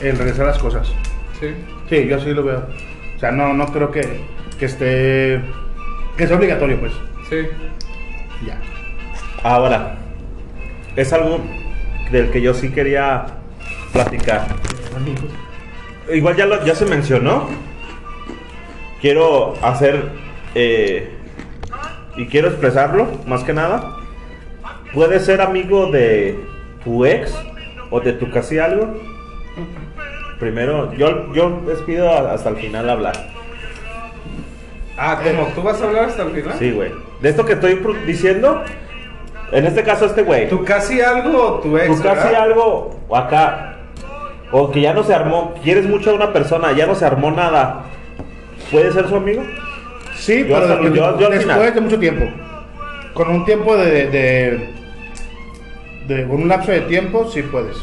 el regresar las cosas. Sí. Sí, yo sí lo veo. O sea, no, no creo que, que esté. que sea obligatorio, pues. Sí. Ya. Ahora, es algo del que yo sí quería platicar. Igual ya, lo- ya se mencionó. Quiero hacer eh, y quiero expresarlo, más que nada. Puedes ser amigo de tu ex o de tu casi algo. Primero, yo, yo les pido hasta el final hablar. Ah, ¿cómo? ¿Tú vas a hablar hasta el final? Sí, güey. De esto que estoy diciendo, en este caso este güey. ¿Tu casi algo o tu ex? Tú casi ¿verdad? algo o acá o que ya no se armó, quieres mucho a una persona, ya no se armó nada, ¿puede ser su amigo? Sí, Yo pero hasta- después, yo- yo después final. de mucho tiempo. Con un tiempo de, de, de- Con un lapso de tiempo, sí puedes.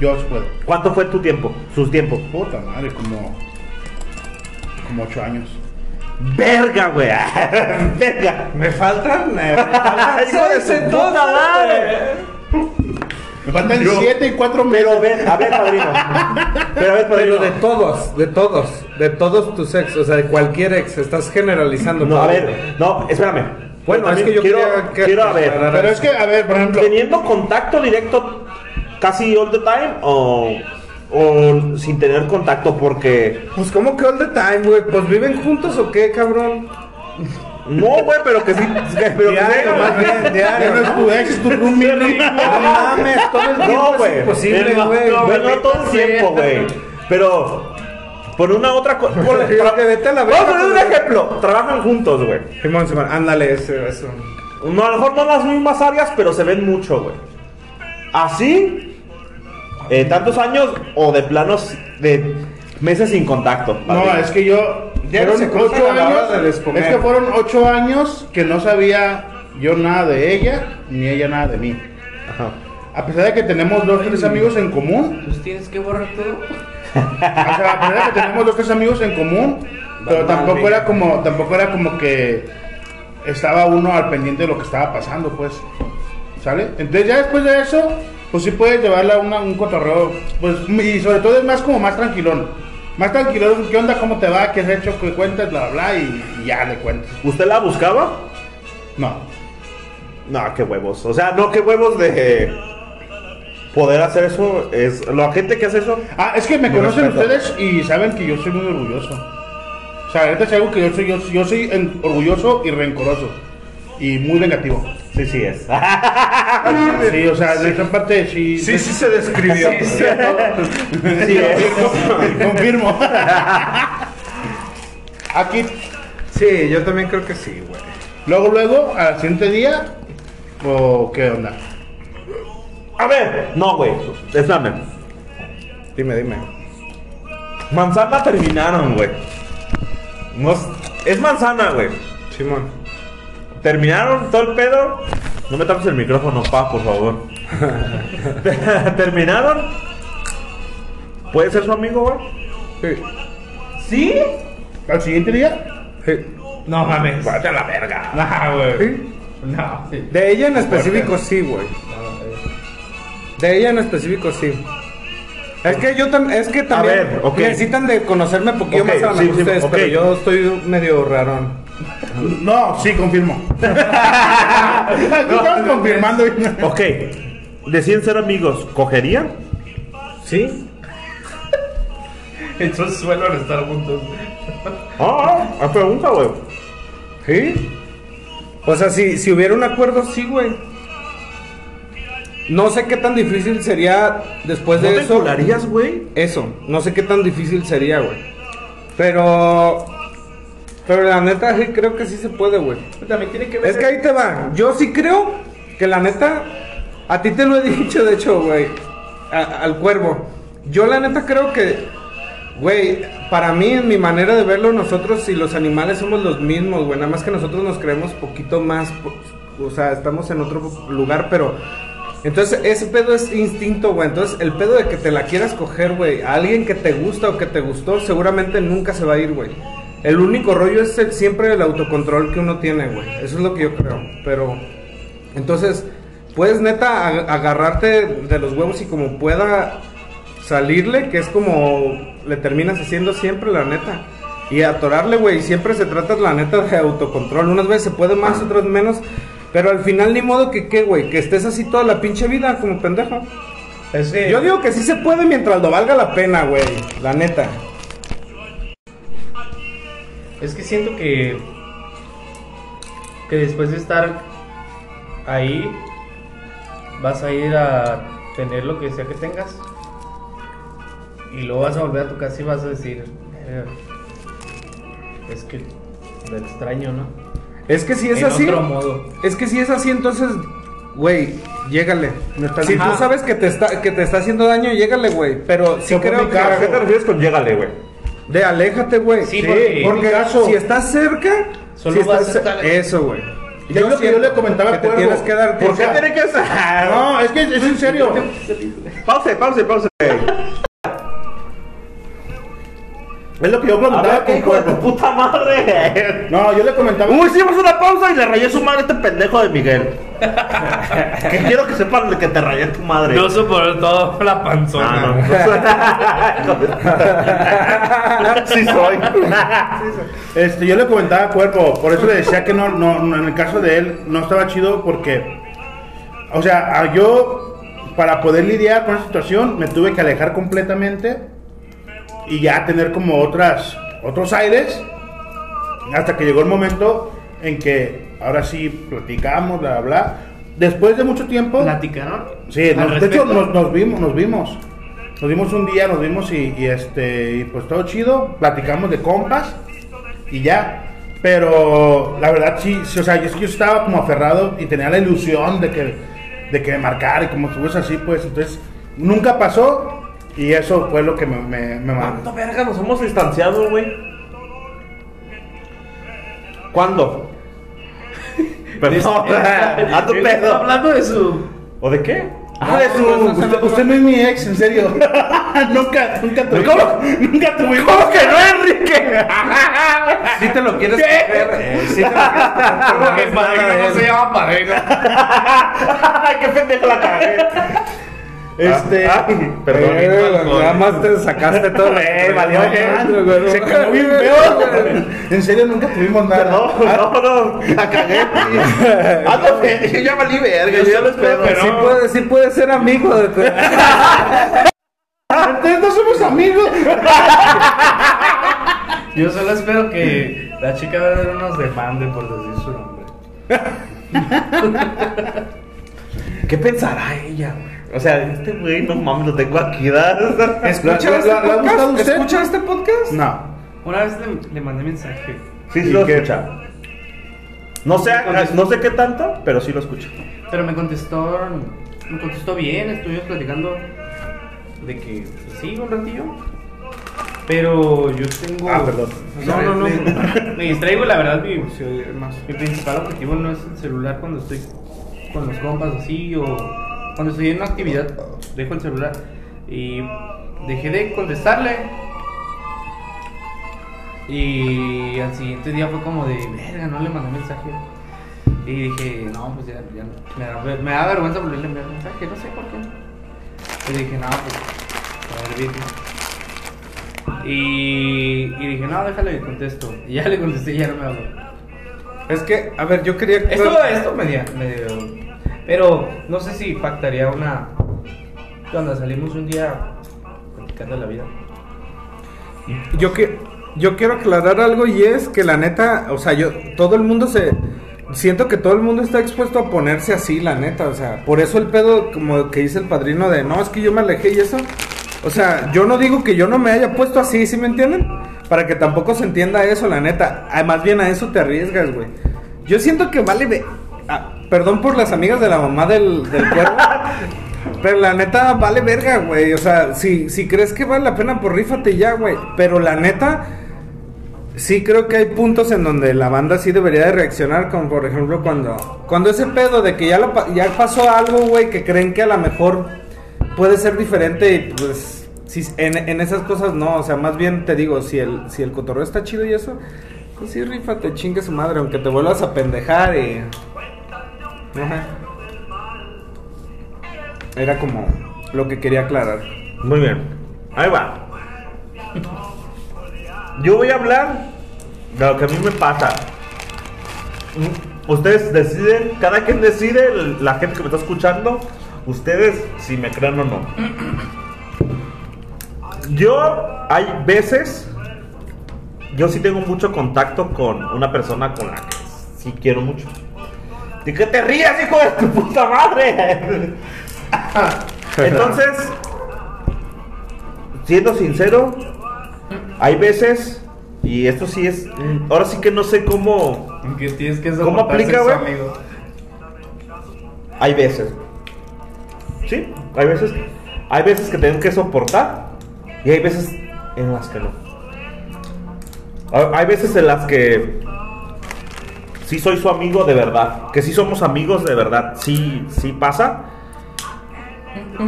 Yo sí puedo. ¿Cuánto fue tu tiempo? Sus tiempos. Puta madre, como. Como ocho años. Verga, güey. Verga. Me faltan. Me faltan Hijo de su seis, puta entonces, madre. Me faltan Yo- siete y cuatro meses. Pero ven, a ver, padrino. Pero a ver, padrino. Pero de todos, de todos, de todos tus ex, o sea, de cualquier ex, estás generalizando. No, a ver, no, espérame. Bueno, es que yo quiero, que quiero a ver. Pero es que, a ver, por ejemplo. ¿Teniendo contacto directo casi all the time o, o sin tener contacto porque Pues, ¿cómo que all the time, güey? Pues, ¿viven juntos o qué, cabrón? no, güey, pero que sí, que- pero que Diario, sí, más bien, diario. no es tu ex, es tu roomie. No mames, todo el tiempo No, es güey. imposible, El- güey. No, no todo el tiempo, güey. Pero por una otra cosa. A la Vamos a poner un ejemplo. Trabajan juntos, güey. Simón, Simón, ándale, eso. No, a lo mejor no las mismas áreas, pero se ven mucho, güey. Así, eh, tantos años o de planos de meses sin contacto. No, es que yo. Ya no Fueron se ocho años. Es que fueron ocho años que no sabía yo nada de ella, ni ella nada de mí. Ajá. A pesar de que tenemos dos, tres amigos en común, Pues tienes que borrar todo. O sea, a pesar de que tenemos dos, tres amigos en común, pero tampoco era como, tampoco era como que estaba uno al pendiente de lo que estaba pasando, pues. ¿Sale? Entonces ya después de eso, pues sí puedes llevarla a una- un cotorreo, pues, y sobre todo es más como más tranquilón. Más tranquilón, ¿qué onda? ¿Cómo te va? ¿Qué has hecho? ¿Qué cuentas? Bla, bla, y, y ya le cuentas. ¿Usted la buscaba? No. No, qué huevos. O sea, no, qué huevos de poder hacer eso. Es la gente que hace eso. Ah, es que me conocen respeto. ustedes y saben que yo soy muy orgulloso. O sea, ahorita es algo que yo soy, yo, yo soy en- orgulloso y rencoroso. Y muy vengativo. Sí, sí es. Sí, o sea, en esa parte sí. Sí, sí se describió. sí es. Confirmo. Aquí, Sí, yo también creo que sí, güey. luego, luego, al siguiente día, o qué onda. A ver, no, güey. Espérame. Dime, dime. Manzana terminaron, güey. Nos- Es manzana, güey. Simón. Terminaron todo el pedo. No me tapes el micrófono, pa, por favor. Terminaron. ¿Puede ser su amigo, güey? Sí. ¿Sí? Al siguiente día, Sí. No mames. Vete a la verga. No, güey. Sí. No. sí. De ella en específico sí, güey. De ella en específico sí. Es que yo también, es que también ver, ok. necesitan de conocerme poquito Ok, más a sí, sí, ustedes, ok. pero yo estoy medio rarón. no, sí, confirmo. Aquí estamos confirmando. Ok. Deciden ser amigos. ¿Cogerían? ¿Sí? Entonces suelen estar juntos. Ah, ah, pregunta, güey. ¿Sí? O sea, si, si hubiera un acuerdo, sí, güey. No sé qué tan difícil sería después ¿No de te eso. encularías, güey? Eso, no sé qué tan difícil sería, güey. Pero. Pero la neta, sí creo que sí se puede, güey. También tiene que ver. Es que ahí te va. Yo sí creo que la neta. A ti te lo he dicho, de hecho, güey. a- Al cuervo. Yo la neta creo que. Güey, para mí, en mi manera de verlo, nosotros y los animales somos los mismos, güey. Nada más que nosotros nos creemos poquito más. O sea, estamos en otro lugar, pero. Entonces, ese pedo es instinto, güey. Entonces, el pedo de que te la quieras coger, güey, a alguien que te gusta o que te gustó, seguramente nunca se va a ir, güey. El único rollo es el- siempre el autocontrol que uno tiene, güey. Eso es lo que yo creo. Pero, entonces, puedes neta ag- agarrarte de los huevos y como pueda salirle, que es como le terminas haciendo siempre, la neta. Y atorarle, güey. Siempre se trata, la neta, de autocontrol. Unas veces se puede más, otras menos. Pero al final, ni modo que, ¿qué, güey? Que estés así toda la pinche vida, como pendejo. Es que- Yo digo que sí se puede mientras lo valga la pena, güey. La neta. Es que siento que. Que después de estar ahí. Vas a ir a tener lo que sea que tengas. Y luego vas a volver a tu casa y vas a decir. "Eh, Es que lo extraño, ¿no? Es que si es en así. otro modo. Es que si es así, entonces, güey, llégale. Si tú sabes que te está, que te está haciendo daño, llégale, güey. Pero sí Yo creo que. ¿A qué te refieres con llégale, güey? De aléjate, güey. Sí, porque- porque en mi caso- si estás cerca, Solo si vas estás a estar- Eso, güey. Es lo que yo le comentaba que a te tienes que dar ¿Por qué cuenta. tiene que? No, es que es en serio. Pause, pause, pause. Es lo que yo comentaba ver, ¿qué con hijo de tu Cuervo. puta madre? No, yo le comentaba. Uy, hicimos una pausa y le rayé su madre a este pendejo de Miguel. que quiero que sepan que te rayé tu madre. No soportó la panzona. Ah, no. sí soy. Este, yo le comentaba a Cuerpo, por eso le decía que no, no, no, en el caso de él no estaba chido porque, o sea, yo para poder lidiar con la situación me tuve que alejar completamente y ya tener como otras, otros aires hasta que llegó el momento en que ahora sí platicamos, bla, bla, bla. Después de mucho tiempo, ¿Platicaron? Sí, nos- de hecho nos, nos vimos, nos vimos. Nos vimos un día, nos vimos y, y, este, y pues todo chido, platicamos de compas y ya. Pero la verdad sí, sí, o sea, yo, yo estaba como aferrado y tenía la ilusión de que, de que me marcara y como estuviese así, pues entonces nunca pasó y eso fue lo que me, me, me mandó. ¿Cuánto verga nos hemos distanciado, güey? ¿Cuándo? Perdón, a tu Él está pedo. hablando de su. ¿O de qué? Ah, de su- usted, usted no es mi ex, en serio. nunca, nunca tuvimos. ¿Cómo? Nunca tuvimos. ¿Cómo que no, Enrique? Si te lo quieres coger, eh, sí te lo quieres coger, no él. se llama padrino. ¡Qué pendejo la cagué! Este. Ay, perdón. Eh, nada más te sacaste todo. Eh, valió, eh. Se quedó bien feo. En serio, nunca tuvimos nada. No, no, no, la cagué. Ah, no, yo ya valí verga, yo ya lo espero. Pero sí puede, sí puede ser amigo de tu... Entonces no somos amigos. Yo solo espero que la chica de nos demande por decir su nombre. ¿Qué pensará ella, güey? O sea, este güey, no mames, lo tengo aquí, ¿verdad? ¿Escucha ¿Le- este podcast? usted? ¿Escucha este podcast? No. Una vez le, le mandé mensaje. Sí, sí ¿Y lo qué? escucha. No sé, no sé qué tanto, pero sí lo escucha. Pero me contestó. Me contestó bien, estuvimos platicando de que pues, sí, un ratillo. Pero yo tengo. Ah, perdón. No, no, no. Me, distraigo, la verdad. Mi, mi principal objetivo no es el celular cuando estoy con los compas así o cuando estoy en una actividad. Dejo el celular y dejé de contestarle. Y al siguiente día fue como de, verga, no le mandé mensaje. Y dije, no, pues ya, ya no. me, da, me da vergüenza volverle a enviar mensaje, no sé por qué. Y dije, no, pues, a ver, bien. Y, y dije, no, déjale que contesto. Y ya le contesté y ya no me habló. Es que, a ver, yo quería. Esto, esto medio, medio. Pero no sé si impactaría una. Cuando salimos un día platicando la vida. Yo que yo quiero aclarar algo y es que la neta, o sea, yo todo el mundo se siento que todo el mundo está expuesto a ponerse así, la neta, o sea, por eso el pedo como que dice el padrino de, "No, es que yo me alejé y eso." O sea, yo no digo que yo no me haya puesto así, ¿sí me entienden? Para que tampoco se entienda eso, la neta. Ah, Más bien a eso te arriesgas, güey. Yo siento que vale ah, perdón por las amigas de la mamá del, del cuervo. Pero la neta vale verga, güey. O sea, si, si crees que vale la pena, pues rífate ya, güey. Pero la neta, sí creo que hay puntos en donde la banda sí debería de reaccionar. Como por ejemplo cuando, cuando ese pedo de que ya, lo, ya pasó algo, güey, que creen que a lo mejor puede ser diferente y pues... Si, en, en esas cosas no, o sea, más bien te digo, si el, si el cotorreo está chido y eso, pues sí, rífate, chingue su madre, aunque te vuelvas a pendejar y... Era como lo que quería aclarar. Muy bien. Ahí va. Yo voy a hablar de lo que a mí me pasa. Mm, Ustedes deciden, cada quien decide, la gente que me está escuchando, ustedes si me creen o no. Yo, hay veces, yo sí tengo mucho contacto con una persona con la que sí quiero mucho. ¿De qué te rías, hijo de tu puta madre? Entonces, siendo sincero, hay veces, y esto sí es, ahora sí que no sé cómo, Que tienes que ¿Cómo aplica, güey? hay veces. Sí, hay veces, hay veces que tengo que soportar y hay veces en las que no. Hay veces en las que sí soy su amigo de verdad, que sí somos amigos de verdad, sí, sí pasa.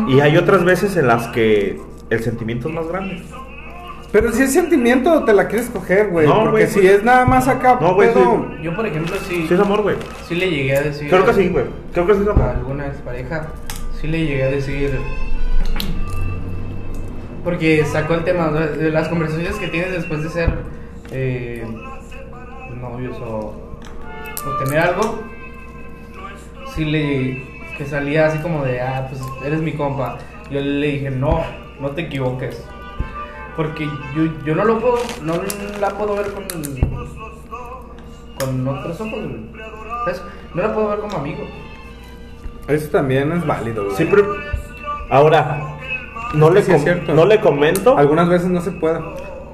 Y hay otras veces en las que el sentimiento es más grande. Pero si es sentimiento, te la quieres coger, güey. No, porque si pues- es nada más acá, No, güey, pedo- Yo, por ejemplo, sí, Sí es amor, güey. sí le llegué a decir. Creo que sí, güey. Creo que sí es a amor. alguna expareja, sí le llegué a decir. Porque sacó el tema de de las conversaciones que tienes después de ser eh, novios o, o tener algo. Sí le. que salía así como de, ah, pues eres mi compa. Yo le dije, no, no te equivoques. Porque yo, yo no lo puedo, no la puedo ver con, con otros ojos. ¿Sabes? No la puedo ver como amigo. Eso también es válido, güey. Siempre. Ahora, no le, Sí, es com- cierto. no le comento. Algunas veces no se puede.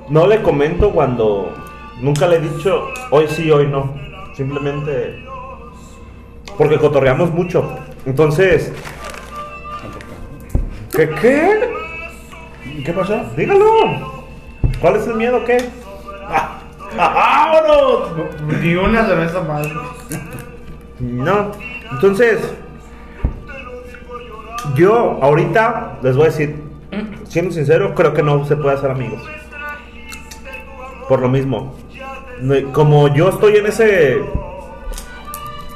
No le comento cuando. Nunca le he dicho hoy sí, hoy no. Simplemente. Porque cotorreamos mucho. Entonces. ¿Qué qué? ¿Qué pasó? Dígalo. ¿Cuál es el miedo? ¿Qué? ¡Ah! ¡Ah, ¡Vámonos! Ni una cerveza más. No. Entonces, yo ahorita les voy a decir, siendo sincero, creo que no se puede hacer amigos. Por lo mismo. Como yo estoy en ese.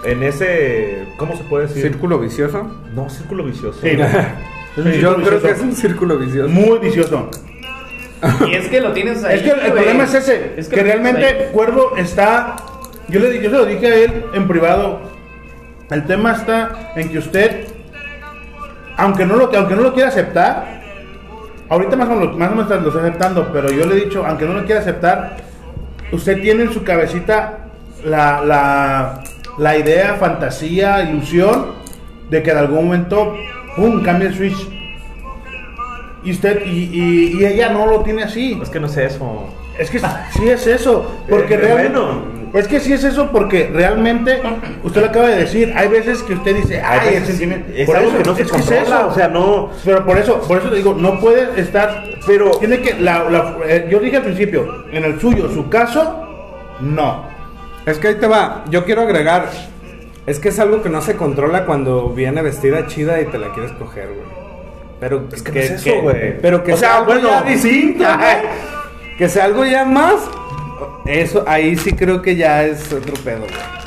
En ese. ¿Cómo se puede decir? ¿Círculo vicioso? No, círculo vicioso. Sí, güey. Es un Yo círculo creo que es vicioso. un círculo vicioso. Muy vicioso. Y es que lo tienes ahí. Es que el, problema es ese, Es que, realmente ahí. Cuervo está, yo le di- yo se lo dije a él en privado, el tema está en que usted, aunque no lo, aunque no lo quiera aceptar, ahorita más o menos, más o menos lo está aceptando, pero yo le he dicho, aunque no lo quiera aceptar, usted tiene en su cabecita la, la, la idea, fantasía, ilusión de que en algún momento, pum, cambie el switch. Y usted, y, y- y ella no lo tiene así. Es que no sé eso. Es que sí es eso, porque Eh, realmente... Bueno, Es que sí es eso porque realmente, usted lo acaba de decir, hay veces que usted dice, Hay ay, veces el sentimiento. es Por algo eso, que no se es que es controla, eso. o sea, no- Pero por eso, por eso te digo, no puede estar, Pero- tiene que, la, la- eh, yo dije al principio, en el suyo, su caso, no. Es que ahí te va. Yo quiero agregar. Es que es algo que no se controla cuando viene vestida chida y te la quieres coger, güey. Pero Es que no es eso, güey. Pero que O sea, sea algo bueno, ya distinto, ¿no? Que sea algo ya más. Eso, ahí sí creo que ya es otro pedo, güey.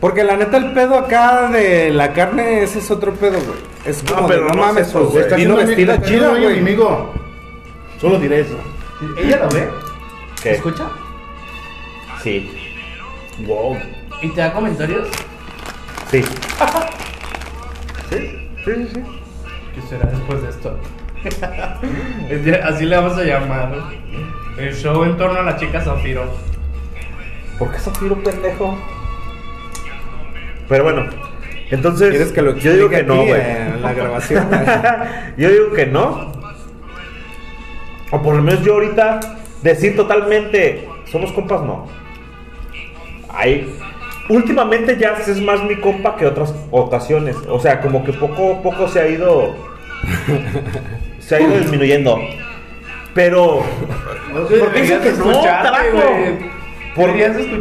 Porque la neta, el pedo acá de la carne, ese es otro pedo, güey. Es No, como pero de, no no es mames, eso, pues, güey. Está vino vestida chida, güey. amigo. Solo diré eso. ¿Ella lo ve? ¿Qué? ¿Escucha? Sí. Wow. ¿Y te da comentarios? Sí. sí, sí, sí, sí. ¿Qué será después de esto? Así le vamos a llamar. El show en torno a la chica Zafiro. ¿Por qué Zafiro, pendejo? Pero bueno, entonces. ¿Quieres que lo yo digo que explique no, aquí güey. en la grabación? yo digo que no. O por lo menos yo ahorita decir totalmente somos compas, no. Ahí. Últimamente ya es más mi compa que otras ocasiones. O sea, como que poco a poco se ha ido. se ha ido disminuyendo. Pero. ¿Por qué dices que no, carajo? ¿Por,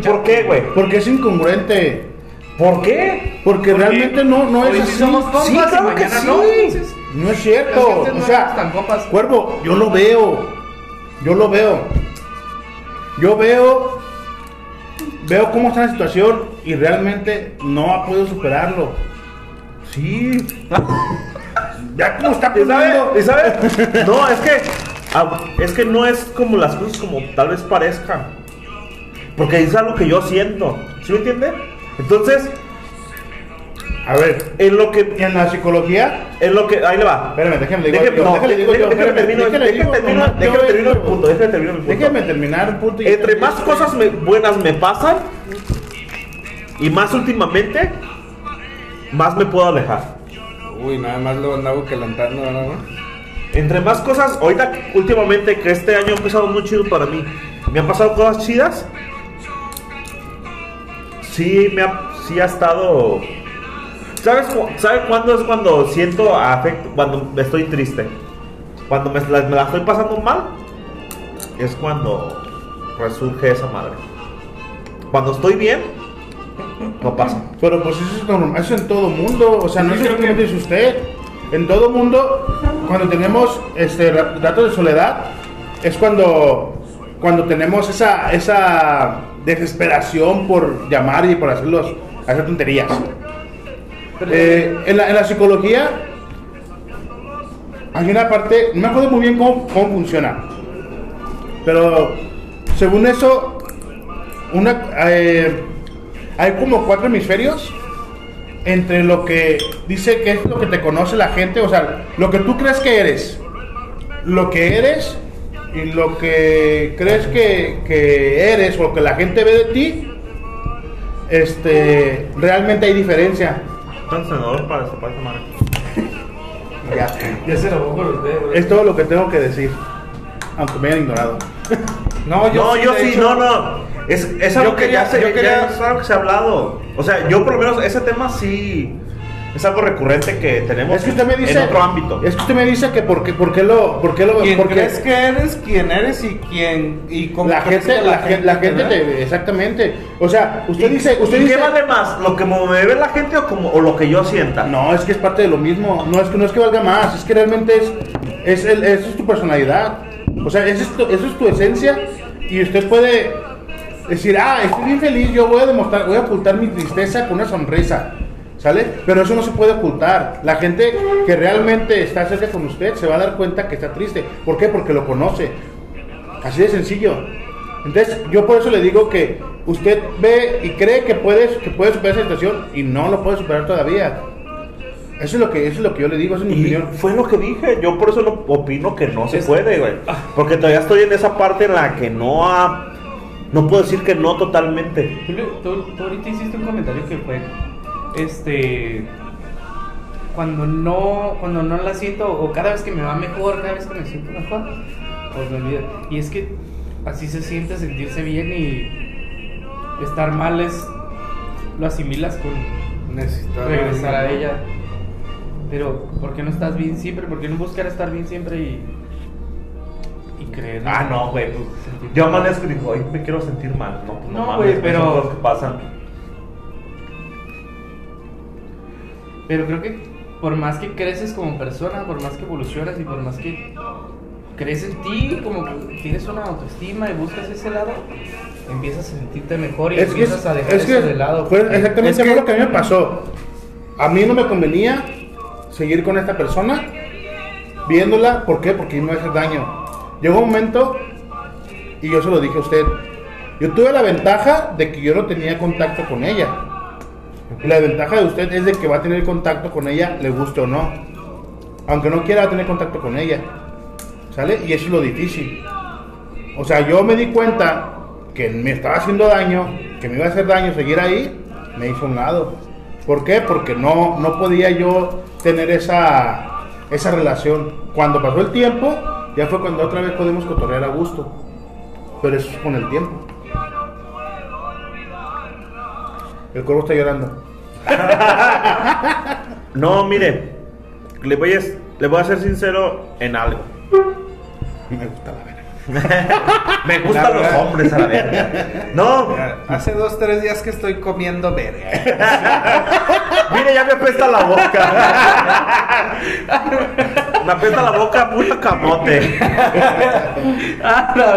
¿Por qué, güey? Porque es incongruente. ¿Por qué? Porque realmente no, no es así. sí somos compas Sí, claro que sí. no. entonces, No es Es cierto. que antes no o sea. Cuervo, yo lo veo. Yo lo veo. Yo veo. Veo cómo está la situación y realmente no ha podido superarlo. Sí. ya como está ¿Y sabes? poniendo. ¿Y sabes? No, es que ah, es que no es como las cosas como tal vez parezcan. Porque es algo que yo siento. ¿Sí me entiende? Entonces, A ver, en lo que en la psicología. en lo que ahí le va. Espérame, digo Déjeme, no, yo, déjeme déjeme termino, no, déjeme termino el punto, déjeme terminar el punto. Déjame terminar el punto. y- Entre más cosas me- buenas me pasan y más últimamente, más me puedo alejar. Uy, nada más lo andaba calentando, ¿verdad? Entre más cosas, ahorita últimamente que este año ha empezado muy chido para mí, me han pasado cosas chidas. Sí, me ha, sí ha estado. ¿Sabes, cu- ¿Sabe cuándo es cuando siento afecto? Cuando estoy triste. Cuando me, la, me la estoy pasando mal, es cuando resurge esa madre. Cuando estoy bien, no pasa. Pero pues eso es normal, eso en todo mundo, o sea, no Sí, solamente que- dice usted. En todo mundo, cuando tenemos este datos de soledad, es cuando cuando tenemos esa esa desesperación por llamar y por hacerlos hacer tonterías. Eh, en, la, en la psicología hay una parte, no me acuerdo muy bien cómo, cómo funciona, pero según eso, una, eh, hay como cuatro hemisferios entre lo que dice que es lo que te conoce la gente, o sea, lo que tú crees que eres, lo que eres y lo que crees que, que eres o lo que la gente ve de ti, este, realmente hay diferencia. Senador para esa madre. Ya, Ya se lo pongo los dedos. es todo lo que tengo que decir, aunque me hayan ignorado. No, no, yo de sí, hecho- no, no. Es, es algo Yo que quería- ya se, yo ya quería- es algo que se ha hablado. O sea, yo por lo menos ese tema sí es algo recurrente que tenemos Es que usted me dice, en otro ámbito. es que usted me dice que por qué, por qué lo, por qué lo, ¿Quién porque crees que eres? ¿Quién eres? ¿Y quién? ¿Y cómo la gente, la, gente, la gente, te exactamente. O sea, usted ¿Y- dice, usted ¿y dice, qué vale más? ¿Lo que me ve la gente o, como, o lo que yo sienta? No, es que es parte de lo mismo. No es que no es que valga más, es que realmente es, es el, eso es tu personalidad. O sea, eso es tu, eso es tu esencia y usted puede decir, ah, estoy bien feliz, yo voy a demostrar, voy a ocultar mi tristeza con una sonrisa. ¿Sale? Pero eso no se puede ocultar. La gente que realmente está cerca con usted se va a dar cuenta que está triste. ¿Por qué? Porque lo conoce. Así de sencillo. Entonces, yo por eso le digo que usted ve y cree que puede, que puede superar esa situación y no lo puede superar todavía. Eso es lo que, eso es lo que yo le digo, esa es mi Y opinión. fue lo que dije, yo por eso no opino que no se puede, güey. Porque todavía estoy en esa parte en la que no ha... No puedo decir que no totalmente. Tú, tú ahorita hiciste un comentario que fue, este, cuando no, cuando no la siento, o cada vez que me va mejor, cada vez que me siento mejor, pues me olvido. Y es que así se siente sentirse bien y estar mal es. Lo asimilas con Necesitaba regresar a ella. Pero, ¿por qué no estás bien siempre? ¿Por qué no buscar estar bien siempre y. creer? Ah, no, güey. pues, yo amanezco y digo, hoy me quiero sentir mal. No, pues, no, No, mames, güey, son pero- cosas que pasan. Pero creo que por más que creces como persona, por más que evolucionas y por más que crees en ti, como que tienes una autoestima y buscas ese lado, empiezas a sentirte mejor y Es que, empiezas a dejar es que de lado. fue exactamente Es que- fue lo que a mí me pasó. A mí no me convenía seguir con esta persona viéndola. ¿Por qué? Porque me iba a hacer daño. Llegó un momento, y yo se lo dije a usted, yo tuve la ventaja de que yo no tenía contacto con ella. La ventaja de usted es de que va a tener contacto con ella, le guste o no. Aunque no quiera tener contacto con ella. ¿Sale? Y eso es lo difícil. O sea, yo me di cuenta que me estaba haciendo daño, que me iba a hacer daño seguir ahí, me hizo un lado. ¿Por qué? Porque no, no podía yo tener esa, esa relación. Cuando pasó el tiempo, ya fue cuando otra vez podemos cotorrear a gusto. Pero eso es con el tiempo. El cuervo está llorando. No, mire, le voy a, le voy a ser sincero en algo. Me gusta la verga. Me gustan La los verdad. hombres a la verga. No, Hace dos, tres días que estoy comiendo verga. mire, ya me apesta la boca. Me apesta la boca, puro camote. Ah, la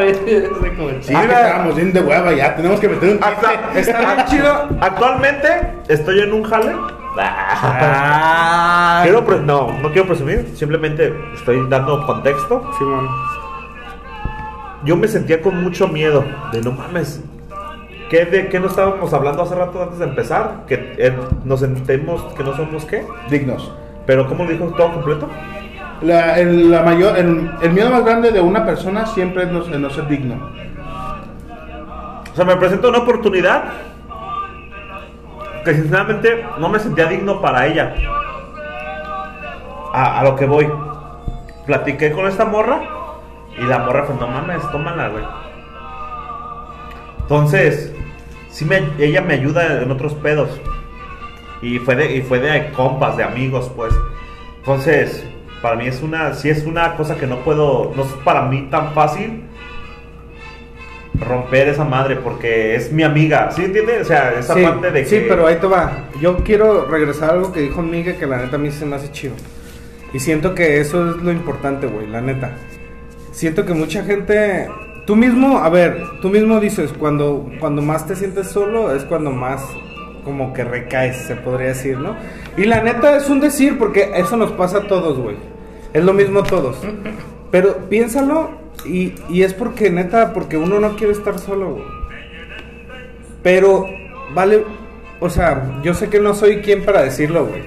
Sí, estábamos bien de hueva ya, tenemos que meter un chiste. Está bien chido. Actualmente estoy en un jale. Ah, Quiero pre- no, no quiero presumir, simplemente estoy dando contexto. Simón. Yo me sentía con mucho miedo de no mames. ¿Qué, ¿De qué no estábamos hablando hace rato antes de empezar? Que eh, nos sentemos que no somos qué. Dignos. Pero ¿cómo lo dijo todo completo? La, el, la mayor, el, el miedo más grande de una persona siempre es no, no ser digno. O sea, me presentó una oportunidad que sinceramente no me sentía digno para ella. A, a lo que voy. Platiqué con esta morra y la morra fue, no mames, tómala, güey. Entonces, sí me, ella me ayuda en otros pedos. Y fue de, y fue de compas, de amigos, pues. Entonces, para mí es una, sí es una cosa que no puedo, no es para mí tan fácil romper esa madre porque es mi amiga. ¿Sí entiendes? O sea, esa sí, parte de que. sí, pero ahí te va. Yo quiero regresar a algo que dijo Miguel que la neta a mí se me hace chido. Y siento que eso es lo importante, güey, la neta. Siento que mucha gente. Tú mismo, a ver, tú mismo dices, cuando, cuando más te sientes solo es cuando más como que recaes, se podría decir, ¿no? Y la neta es un decir, porque eso nos pasa a todos, güey. Es lo mismo a todos. Pero piénsalo y, y es porque neta, porque uno no quiere estar solo, güey. Pero, vale, o sea, yo sé que no soy quien para decirlo, güey.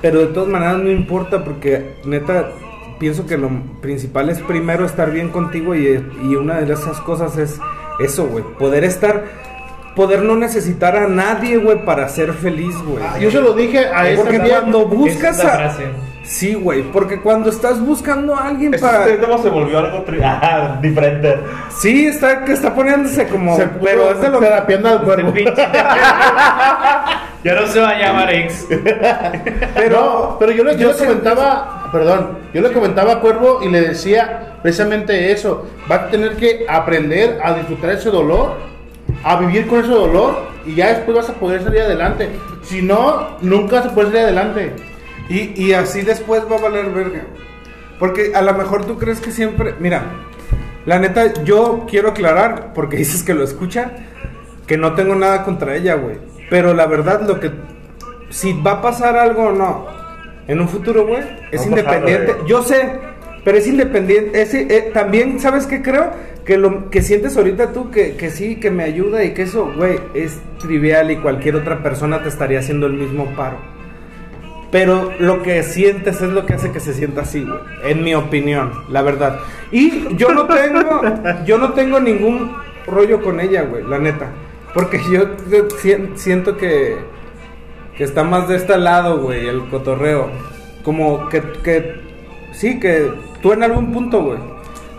Pero de todas maneras no importa porque, neta, pienso que lo principal es primero estar bien contigo y, y una de esas cosas es eso, güey. Poder estar, poder no necesitar a nadie, güey, para ser feliz, güey. Ah, Yo se lo dije a ese Porque cuando buscas Esa a... Sí, güey, porque cuando estás buscando a alguien Este para... tema se volvió algo tri- ah, diferente. Sí, está, que está poniéndose como... Se pero es de lo terapiando al cuervo. Ya no se va a llamar ex. Pero, no, pero yo le, yo yo le comentaba, perdón, yo le comentaba a Cuervo y le decía precisamente eso. Va a tener que aprender a disfrutar ese dolor, a vivir con ese dolor y ya después vas a poder salir adelante. Si no, nunca se puede salir adelante. Y, y así después va a valer verga. Porque a lo mejor tú crees que siempre. Mira, la neta, yo quiero aclarar, porque dices que lo escucha, que no tengo nada contra ella, güey. Pero la verdad, lo que. Si va a pasar algo o no, en un futuro, güey, es independiente. Yo sé, pero es independiente. Es, eh, también, ¿sabes qué creo? Que lo que sientes ahorita tú, que, que sí, que me ayuda y que eso, güey, es trivial y cualquier otra persona te estaría haciendo el mismo paro. Pero lo que sientes es lo que hace que se sienta así, güey. En mi opinión, la verdad. Y yo no tengo, yo no tengo ningún rollo con ella, güey, la neta. Porque yo, yo sien- siento que, que está más de este lado, güey, el cotorreo. Como que, que, sí, que tú en algún punto, güey,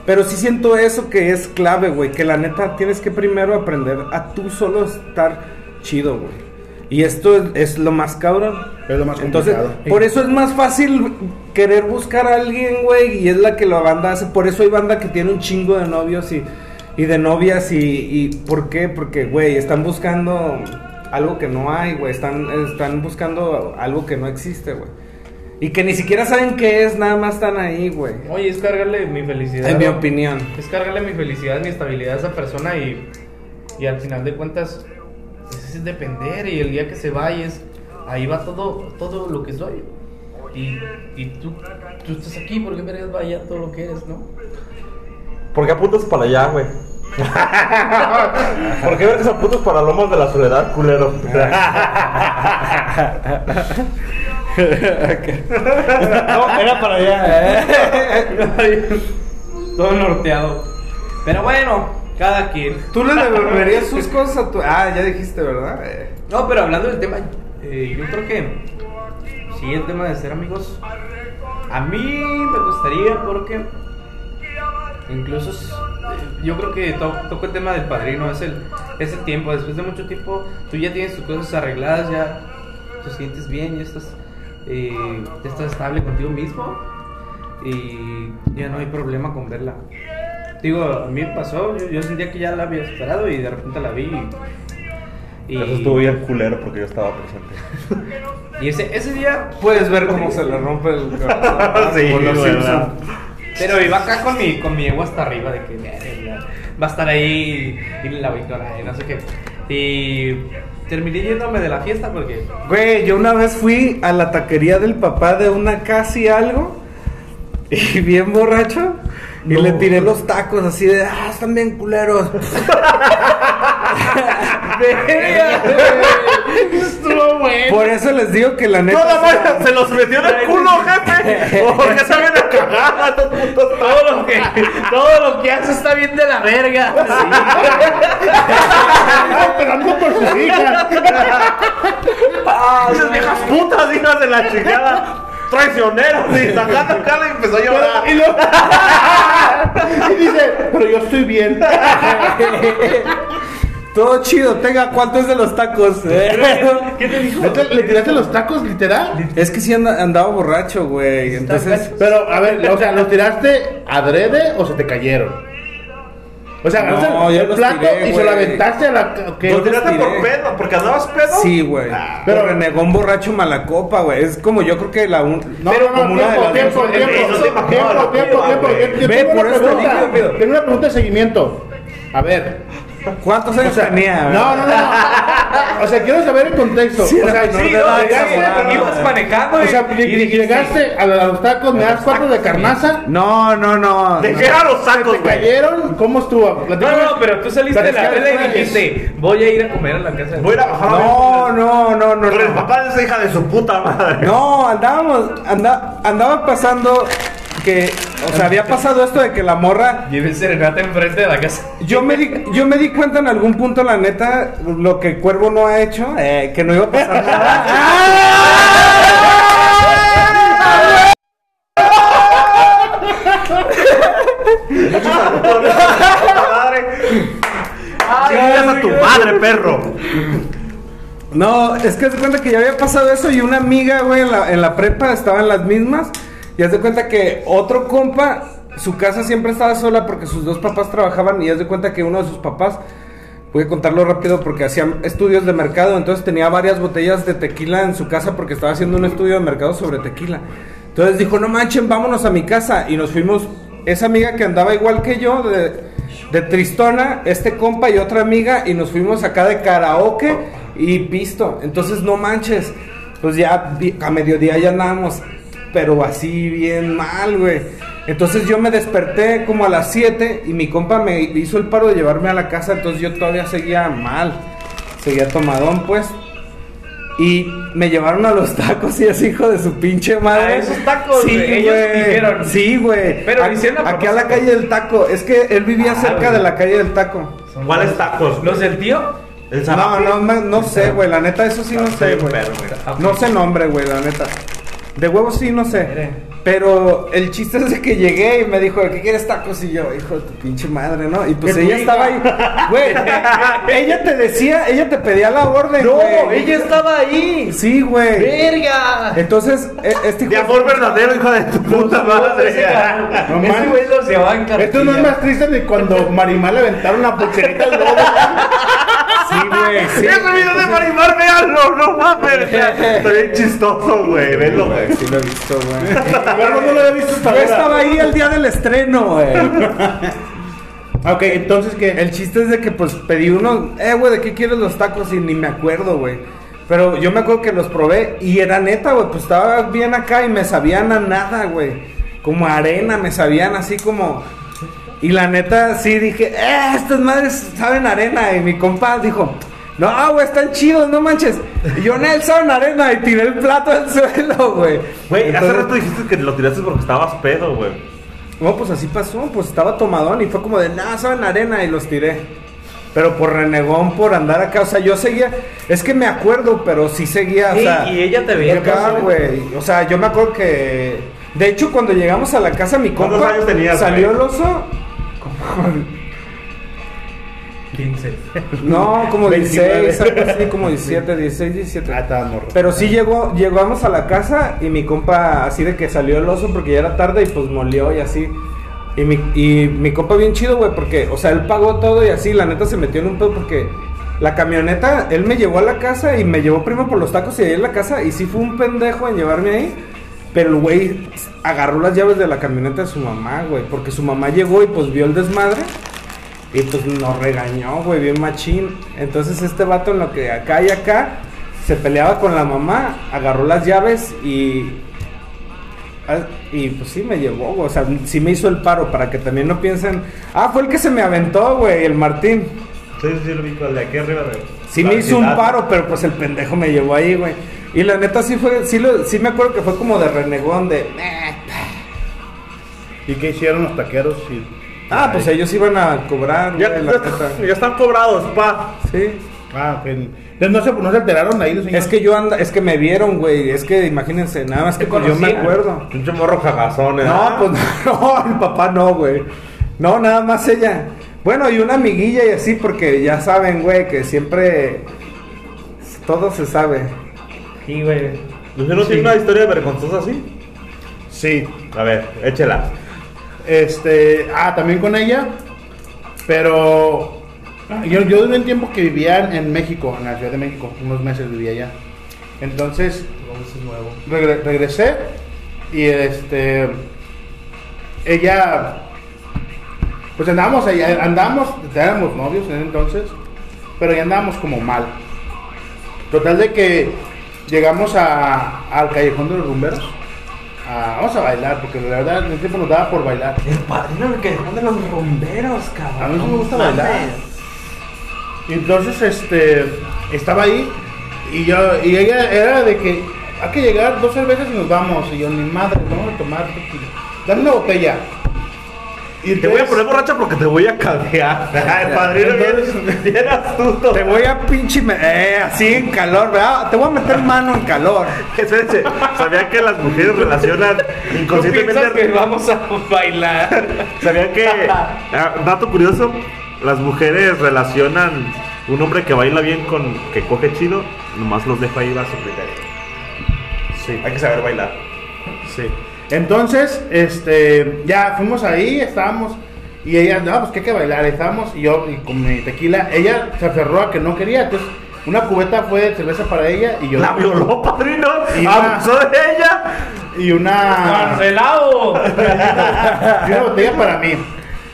Pero sí siento eso que es clave, güey. Que la neta tienes que primero aprender a tú solo estar chido, güey. Y esto es, es lo más cabrón. Es lo más Entonces, complicado. por eso es más fácil querer buscar a alguien, güey. Y es la que la banda hace. Por eso hay banda que tiene un chingo de novios y, y de novias. Y, y ¿por qué? Porque, güey, están buscando algo que no hay, güey. Están, están buscando algo que no existe, güey. Y que ni siquiera saben qué es, nada más están ahí, güey. Oye, es cargarle mi felicidad. En mi opinión. Es cargarle mi felicidad, mi estabilidad a esa persona y, y al final de cuentas pues, es depender y el día que se vaya es, ahí va todo, todo lo que soy. Y, y tú, tú estás aquí porque vergas vaya todo lo que eres, ¿no? ¿Por qué apuntas para allá, güey? ¿Por qué ves apuntas para Lomas de la Soledad, culero? No, era para allá. todo norteado. Pero bueno, cada quien. ¿Tú le devolverías sus cosas a tu.? Ah, ya dijiste, ¿verdad? Eh. No, pero hablando del tema, eh, yo creo que sí, el tema de ser amigos, a mí me gustaría porque incluso eh, yo creo que to- toco el tema del padrino, es el, es el tiempo, después de mucho tiempo tú ya tienes tus cosas arregladas, ya te sientes bien, ya estás, eh, ya estás estable contigo mismo y ya no hay problema con verla. Digo, a mí pasó, yo, yo sentía que ya la había esperado y de repente la vi y... y- Eso estuvo bien culero porque yo estaba presente. y ese, ese día, Puedes ver cómo se le rompe el corazón. Sí, Por los. Pero iba acá con mi, con mi ego hasta arriba de que "Verga, va a estar ahí y la victoria y no sé qué. Y terminé yéndome de la fiesta porque Güey, yo una vez fui a la taquería del papá de una casi algo y bien borracho y le tiré los tacos así de, ah, están bien culeros. Verga, estuvo bueno. Por eso les digo que la neta. ¡Toda madre! ¡Se los metió en el culo, jefe! ¿Por qué saben a putos Todo lo que todo lo que hace está bien de la verga. Esperando por sus hijas. Esas viejas putas, hijas de la chingada. Traicioneras, y sacando cara y empezó a llorar. Y, luego- y dice, pero yo estoy bien. Todo chido, tenga, ¿cuánto es de los tacos? ¿Qué te dijo? ¿Neta, ¿Le tiraste los tacos, literal? es que sí anda- andaba borracho, güey. Entonces, Pero, a ver, o sea, ¿los tiraste adrede o se te cayeron? O sea, No, agarraste yo el plato tiré, y se lo aventaste a la... ¿qué? ¿Lo tiraste por pedo? ¿Porque andabas pedo? sí, güey. pero- Pero renegón borracho mala copa, güey. Es como yo creo que la un... No, pero no, de tiempo, tiempo, tiempo, tiempo, tiempo, tiempo, tiempo. Una pregunta de seguimiento. A ver, ¿Cuántos años tenía? no, no, no, no. O sea, quiero saber el contexto. Sí, o sea, Sí, no, llegaste, ibas manejando o sea, y llegaste a los tacos, me das cuatro de carnaza, No, no, no. ¿De qué eran los sacos, te güey? cayeron, ¿cómo estuvo? No, Platícame. no, no, pero tú saliste de la Pero vela y dijiste, voy a ir a comer a la casa de Voy a ir a bajar No, no, no, no. Con el no. papá de esa hija de su puta madre. No, andábamos, anda, andaba pasando que, o sea, había pasado esto de que la morra, Lleve serenata enfrente de la casa. yo me di, yo me di cuenta en algún punto, la neta, lo que Cuervo no ha hecho, eh, que no iba a pasar nada. madre. Chingas a tu madre, perro. No, es que de cuenta que ya había pasado eso y una amiga, güey, en la, en la prepa estaban las mismas. Y haz de cuenta que otro compa, su casa siempre estaba sola porque sus dos papás trabajaban. Y haz de cuenta que uno de sus papás, voy a contarlo rápido porque hacían estudios de mercado. Entonces tenía varias botellas de tequila en su casa porque estaba haciendo un estudio de mercado sobre tequila. Entonces dijo, no manchen, vámonos a mi casa. Y nos fuimos, esa amiga que andaba igual que yo, de, de Tristona, este compa y otra amiga, y nos fuimos acá de karaoke y pisto. Entonces, no manches, pues ya a mediodía ya andábamos, pero así bien mal, güey. Entonces yo me desperté como a las 7 y mi compa me hizo el paro de llevarme a la casa, entonces yo todavía seguía mal, seguía tomadón, pues. Y me llevaron a los tacos y es hijo de su pinche madre. A esos tacos, sí, güey, ellos dijeron. Sí, güey. Pero A- Aquí a la calle del taco. Es que él vivía Ah, cerca güey. de la calle del taco. ¿Cuáles tacos? ¿Los del tío? ¿El No, no, no, no sé, güey. La neta, eso sí no sé, güey. perro, güey. No sé nombre, güey, la neta. De huevos sí, no sé. Pero el chiste es de que llegué y me dijo, ¿qué quieres tacos? Y yo, hijo de tu pinche madre, ¿no? Y pues ella estaba ahí. Güey, ella te decía, ella te pedía la orden, No, güey. ella estaba ahí. Sí, güey. ¡Verga! Entonces, e- este hijo De amor verdadero, hijo de tu puta madre. No Ese mames. güey lo se va a encargar. Esto no es más triste de cuando Marimar le aventaron la pulserita al lobo. Güey, sí. Ese video de Marimar, véanlo, no mames. Está bien chistoso, güey. Venlo, güey. Sí lo he visto, güey. Pero no lo había visto hasta Yo ahora. estaba ahí el día del estreno, güey. Ok, entonces que El chiste es de que pues pedí uno, eh, güey, ¿de qué quieres los tacos? Y ni me acuerdo, güey. Pero yo me acuerdo que los probé y era neta, güey, pues estaba bien acá y me sabían a nada, güey. Como a arena, me sabían así como... Y la neta sí dije, eh, estas madres saben arena. Y mi compa dijo, no, güey, están chidos, no manches. Y yo, Nel, saben a arena. Y tiré el plato al suelo, güey. Güey, hace rato dijiste que lo tiraste porque estabas pedo, güey. no, pues así pasó, pues estaba tomadón y fue como de, nada, saben arena y los tiré. Pero por renegón, por andar acá, o sea, yo seguía, es que me acuerdo, pero sí seguía, o Sí, sea. y ella te veía acá, güey. O sea, yo me acuerdo que, de hecho, cuando llegamos a la casa, mi compa ¿Cuántos años tenías, salió el oso, 15. no, como 29. 16, algo así, como 17, 16, 17. Ah, estaba morro. Pero sí llegó, llegamos a la casa y mi compa así de que salió el oso porque ya era tarde y pues molió y así. Y mi, y mi compa bien chido, güey, porque, o sea, él pagó todo y así, la neta se metió en un pedo porque la camioneta, él me llevó a la casa y me llevó primero por los tacos y ahí en la casa y sí fue un pendejo en llevarme ahí. Pero el güey agarró las llaves de la camioneta de su mamá, güey, porque su mamá llegó y pues vio el desmadre. Y pues nos regañó, güey, bien machín. Entonces este vato en lo que acá y acá se peleaba con la mamá, agarró las llaves y... ah, Y pues sí me llevó, güey. O sea, sí me hizo el paro para que también no piensen... Ah, fue el que se me aventó, güey, el Martín. Sí, sí, lo vi el de aquí arriba. Sí me hizo un paro, pero pues el pendejo me llevó ahí, güey. Y la neta sí fue... Sí, lo, sí me acuerdo que fue como de renegón, de... "Eh, ¿Y qué hicieron los taqueros? Y- Ah, pues ellos iban a cobrar, Ya, güey, la ya, neta. ya están cobrados, pa. Sí. Ah. Entonces no se, no se enteraron ahí los señores. Es que yo anda, es que me vieron, güey. Es que imagínense, nada más que ¿Te pues, yo me acuerdo. Pinche morro cagazón, ¿eh? No, pues no, el papá no, güey. No, nada más ella. Bueno, y una amiguilla y así, porque ya saben, güey, que siempre todo se sabe. Sí, güey. ¿Usted no tiene una historia vergonzosa así? Sí. A ver, échela. Este, ah, también con ella. Pero yo, yo duré un tiempo que vivía en México, en la Ciudad de México. Unos meses vivía allá. Entonces, regre- regresé y este ella pues andábamos ahí, andábamos éramos novios en ese entonces pero ya andábamos como mal total de que llegamos a, al callejón de los rumberos a- vamos a bailar porque la verdad en ese tiempo nos daba por bailar El padrino me quedó de los bomberos, cabrón. a mí sí me gusta No bailar. mames. Y entonces, este, estaba ahí y yo, y ella era de que hay que llegar dos cervezas y nos vamos. Y yo, ni madre, vamos a tomar tequila. Dame una botella. Y Te voy a poner borracha porque te voy a caldear. Ay, padrino, bien, bien astuto. Te voy a pinche. me- Eh, así en calor, ¿verdad? Te voy a meter mano en calor. Espérense, ¿Sabían que las mujeres relacionan ¿Tú piensas que inconscientemente? vamos a bailar? ¿Sabían que, ah, dato curioso, las mujeres relacionan un hombre que baila bien con que coge chido? Nomás los dejo ahí a su criterio. Sí. Hay que saber bailar. Sí. Entonces, este, ya fuimos ahí, estábamos, y ella, no, pues que hay que bailar, estábamos, y yo, y con mi tequila, ella se aferró a que no quería, entonces, una cubeta fue de cerveza para ella, y yo, La violó, padrino. Y Abusó de ella. y una, ¡Cancelado! y una botella para mí.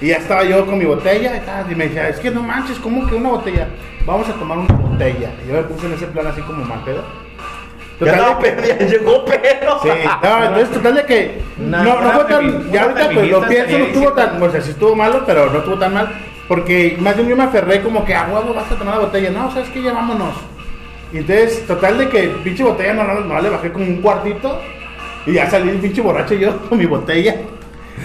Y ya estaba yo con mi botella, y tal, y me decía, es que no manches, ¿cómo que una botella? Vamos a tomar una botella. Y yo me puse en ese plan así como mal pedo. Ya Total no, de que- pero ya llegó pedo. Sí, no, entonces total de que Una- no, no fue tan, ya ahorita pues lo pienso, no estuvo tan, o sea, sí estuvo malo, pero no estuvo tan mal, porque más bien yo me aferré como que, a huevo, vas a tomar la botella, no, sabes que ya vámonos. Y entonces, total de que pinche botella no, no, no, le bajé como un cuartito, y ya salí el pinche borracho yo con mi botella,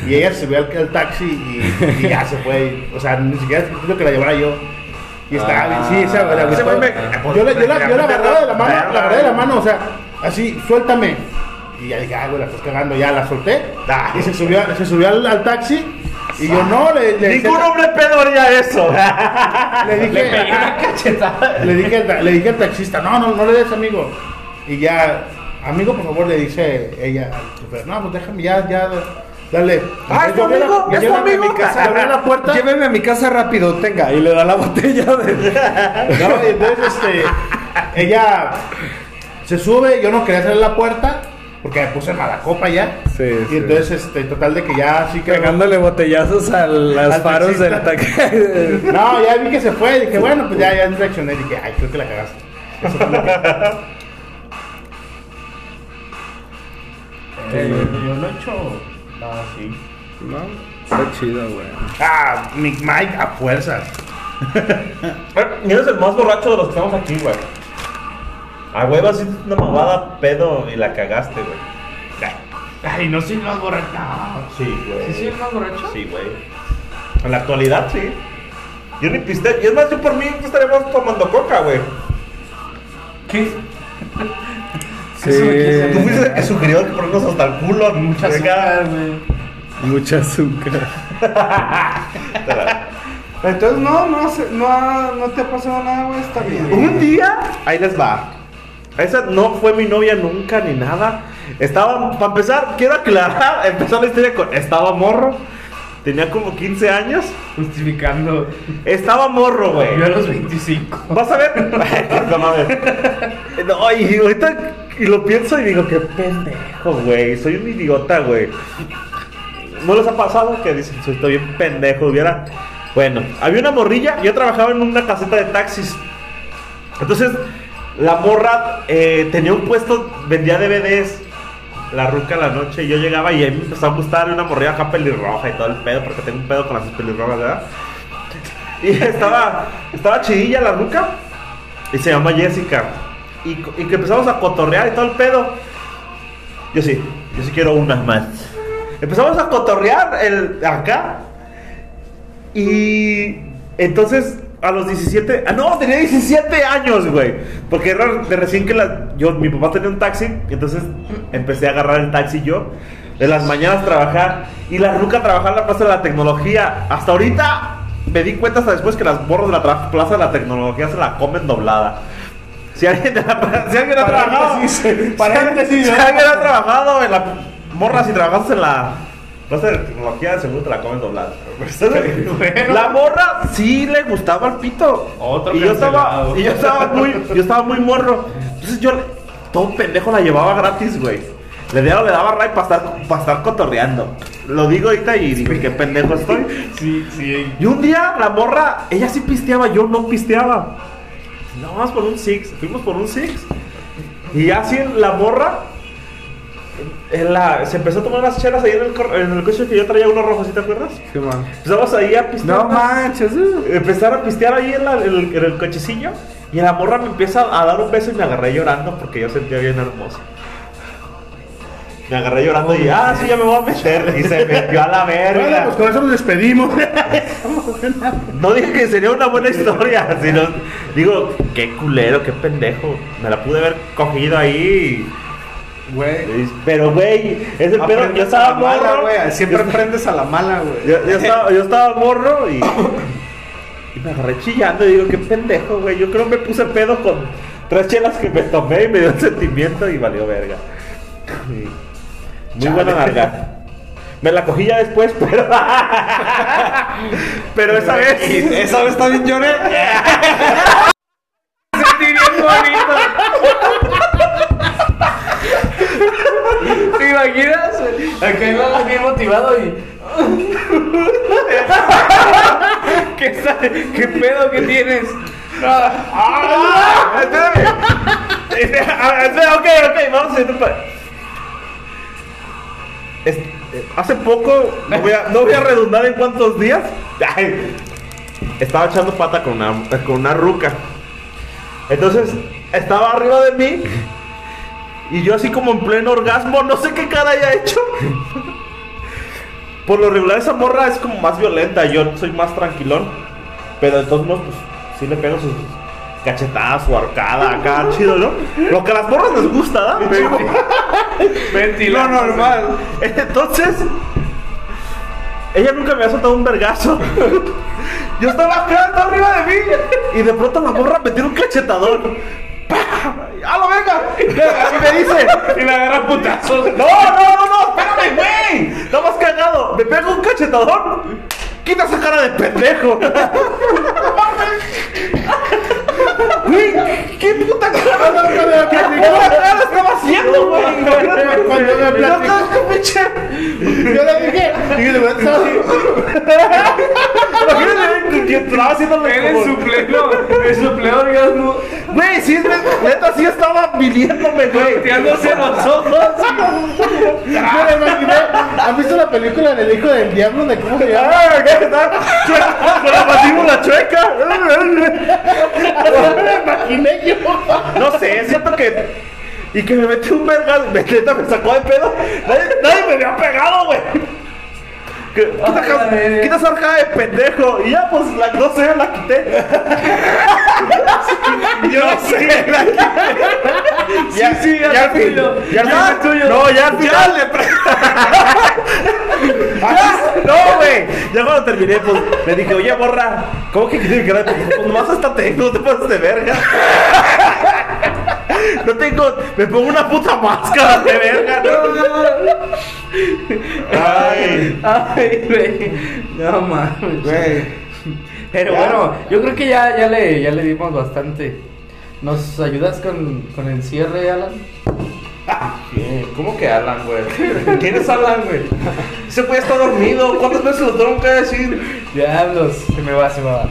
y ella se subió al, al taxi y, y ya se fue, o sea, ni siquiera quiso que la llevara yo. Y estaba bien, sí, esa, la, Ese güey me- yo, la, yo, la, yo la agarraba de la mano, la agarré de la mano, o sea, así, suéltame. Y ya dije, ah, güey, la estás cagando, ya la solté. Y se subió, se subió al, al taxi. Y yo no, le, le, Ningún hombre pedo haría eso. le Le dije, pegué una cachetada. le dije, al ta- le dije al taxista, no, no, no le des amigo. Y ya, amigo, por favor, le dice ella al chofer, no, pues déjame, ya, ya, dale. Ah, ¿es tu amigo? ¿Es tu amigo? mi casa, la puerta. Lléveme a mi casa rápido, tenga. Y le da la botella de. No, y entonces, este, ella se sube, yo no quería cerrar la puerta, porque me puse mala copa ya. Sí, y sí. entonces, este, total de que ya así que... Pegándole botellazos a los faros del taxi. No, ya vi que se fue, dije, bueno, pues ya, ya reaccioné, dije, ay, creo que la cagaste. Eso fue lo que- Eh, yo lo he hecho. No, sí. No, está chido, güey. Ah, Mick Mike a fuerzas. Eres el más borracho de los que estamos aquí, güey. A huevo, así una mamada pedo y la cagaste, güey. Ay, no soy el más borracho. No. Sí, güey. ¿Sí soy el más borracho? Sí, güey. En la actualidad, sí. Yo ni piste. Y es más, yo por mí estaríamos tomando coca, güey. ¿Qué? Sí. Tú fuiste el que sugirió que ponernos hasta el culo. Mucha Venga. azúcar, güey. Mucha azúcar. Entonces, no, no, no, no te ha pasado nada, güey. Está bien. Un día, ahí les va. Esa no fue mi novia nunca ni nada. Estaba, para empezar, quiero aclarar, empezó la historia con, estaba morro, tenía como 15 años, Justificando. estaba morro, güey. Yo a los 25. Vas a ver. no mames. No, y ahorita y lo pienso y digo, qué pendejo, güey. Soy un idiota, güey. ¿No les ha pasado que dicen, soy bien pendejo? Hubiera. Bueno, había una morrilla. Yo trabajaba en una caseta de taxis. Entonces, la morra eh, tenía un puesto, vendía DVDs. La ruca en la noche. Y yo llegaba y a mí me empezó a gustar una morrilla acá pelirroja y todo el pedo, porque tengo un pedo con las pelirrojas, ¿verdad? Y estaba, estaba chidilla la ruca. Y se llama Jessica. Y, que empezamos a cotorrear y todo el pedo. Yo sí, yo sí quiero unas más. Empezamos a cotorrear el, acá. Y entonces a los 17, ah no, tenía 17 años, güey. Porque era de recién que yo, mi papá tenía un taxi, entonces empecé a agarrar el taxi yo. De las mañanas trabajar y la ruca trabajar en la Plaza de la Tecnología. Hasta ahorita me di cuenta hasta después que las borros de la Plaza de la Tecnología se la comen doblada. Si alguien, de la- si alguien ha trabajado, Paréntesis, paréntesis, si ¿no? alguien ha trabajado en la morra, si trabajas en la plaza de tecnología, de seguro te la comen doblada. Bueno. La morra sí le gustaba el pito. Otro y yo estaba, y yo estaba muy, yo estaba muy morro. Entonces yo le- todo pendejo la llevaba gratis, güey. Le daba, le daba ray para estar, para estar cotorreando. Lo digo ahorita y digo, qué pendejo estoy. Sí, sí. Y un día la morra, ella sí pisteaba, yo no pisteaba. No, vamos por un Six, fuimos por un Six. Y así la morra, en la, se empezó a tomar unas chelas ahí en el, cor- en el coche que yo traía uno rojo, ¿sí te acuerdas? Sí, man. Empezamos ahí a pistear. No manches. uh. Empezar a pistear ahí en, la- en el, en el cochecillo. Y la morra me empieza a dar un beso y me agarré llorando porque yo sentía bien hermoso. Me agarré llorando y, ah, sí, ya me voy a meter. Y se metió a la verga. Bueno, pues con eso nos despedimos. No dije que sería una buena historia, sino digo, qué culero, qué pendejo. Me la pude haber cogido ahí. Güey. Pero, güey, ese pedo, yo estaba mala, morro. Siempre yo, aprendes a la mala, güey. yo- yo estaba, yo estaba morro y, y me agarré chillando y digo, qué pendejo, güey. Yo creo que me puse pedo con tres chelas que me tomé y me dio el sentimiento y valió verga. Y- Muy buena larga. Me la cogí ya después, pero. pero esa vez. Esa vez también lloré. Sentí bien bonito. ¿Te imaginas? Acá iba bien motivado y. ¿Qué, ¿Qué pedo que tienes? ¡Ah! Espérame. Este, ah, espera, ok, ok, vamos a hacer un eh, Hace poco, no voy, a, redundar en cuántos días, estaba echando pata con una, con una ruca. Entonces, estaba arriba de mí y yo así como en pleno orgasmo, no sé qué cara haya hecho. Por lo regular esa morra es como más violenta, yo soy más tranquilón. Pero de todos modos, pues sí le pego sus cachetadas, su arcada acá, chido, ¿no? Lo que a las morras les gusta, ¿no? Lo normal. Entonces, ella nunca me ha soltado un vergazo. Yo estaba estaba arriba de mí. Y de pronto la morra me tira un cachetador. ¡Pah! ¡A la venga! Y me dice. Y la agarra putazos. No, no, no, no, espérame, güey. Está más cagado. Me pega un cachetador. Quita esa cara de pendejo. Güey, ¿qué puta cara? ¿Qué puta cara estaba haciendo, güey? Cuando me Yo platicó. estaba con pinche. Yo le dije, y de verdad estaba así. Imagínate que, que estaba en como- su pleno, en su pleno orgasmo, Güey, sí, neta, sí estaba viniéndome, güey. volteándose los ojos. Me lo imaginé. ¿Han visto la película del hijo del diablo? ¿De cómo se llama? Ah, ¿qué tal? Con la mandíbula chueca. No sé, siento que. Y que me metió un verga. Me, me sacó de pedo. Nadie, nadie me había pegado, güey. Que- Quita, esa- quita esa arcada de pendejo. Y ya, pues, la, no sé, la quité. Yo no sé, la quité. Sí, sí, ya ya tuyo. Ya, Ya es tuyo. No, ya al final le pre- Ya, No, güey. Ya cuando terminé, pues me dije, oye, borra, ¿cómo que quieres que Pues nomás hasta tengo, no te pases de verga. No tengo, me pongo una puta máscara de verga, ¿no? Ay, Ay, güey. No mames. Güey. Pero bueno, yo creo que ya, ya, le, ya le dimos bastante. ¿Nos ayudas con, con el cierre, Alan? ¿qué? ¿Cómo que Alan, güey? ¿Quién es Alan, güey? Ese güey está dormido. ¿Cuántas veces lo tengo que decir? Diablos, se me va, se me va.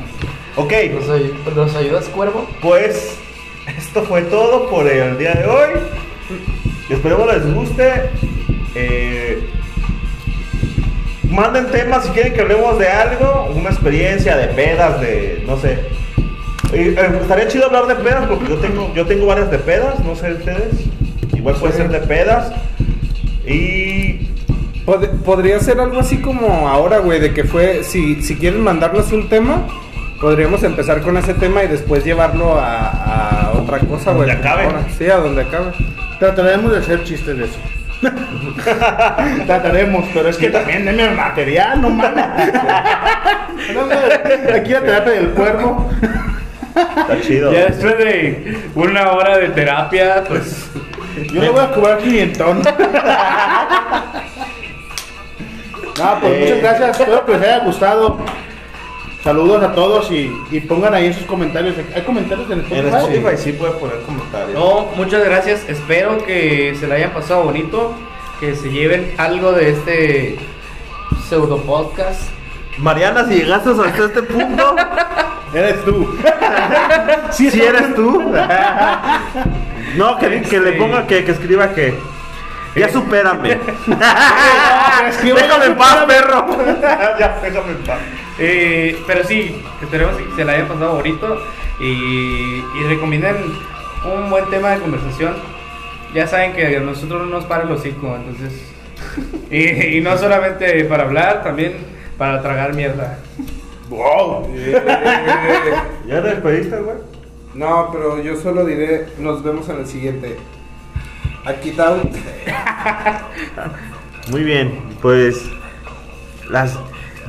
Ok, ¿Nos, ay- ¿nos ayudas, cuervo? Pues esto fue todo por el día de hoy. Esperemos les guste. Eh, manden temas si quieren que hablemos de algo, una experiencia de pedas, de no sé. Eh, estaría chido hablar de pedas porque yo tengo, yo tengo varias de pedas, no sé ustedes. Igual puede ser de pedas. Y Pod- Podría ser algo así como ahora, güey, de que fue, si, si quieren mandarnos un tema, podríamos empezar con ese tema y después llevarlo a, a otra cosa, güey. Donde acabe. Ahora, Sí, a donde acabe. Trataremos de hacer chistes de eso. Trataremos, pero es que también denme material, no mames. Aquí la terapia del cuervo. está chido. Ya después de una hora de terapia, pues. Yo le voy a cobrar 500. No, pues Eh. muchas gracias. Espero que les haya gustado. Saludos a todos y, y pongan ahí sus comentarios. ¿Hay comentarios en Spotify? En Spotify sí puede poner comentarios. No, muchas gracias. Espero que se la hayan pasado bonito. Que se lleven algo de este pseudo podcast. Mariana, si llegaste hasta este punto, Eres tú. si eres tú. No, que, que le ponga que, que escriba que. Ya supérame. escriba, déjame en paz, perro. ya, déjame en paz. Eh, pero sí, esperemos que se la hayan pasado bonito. Y, y recomienden un buen tema de conversación. Ya saben que a nosotros no nos para el hocico, entonces. Y, y no solamente para hablar, también para tragar mierda. Wow. ¿Ya te despediste, güey? No, pero yo solo diré, nos vemos en el siguiente. Aquí está. Muy bien, pues. Las.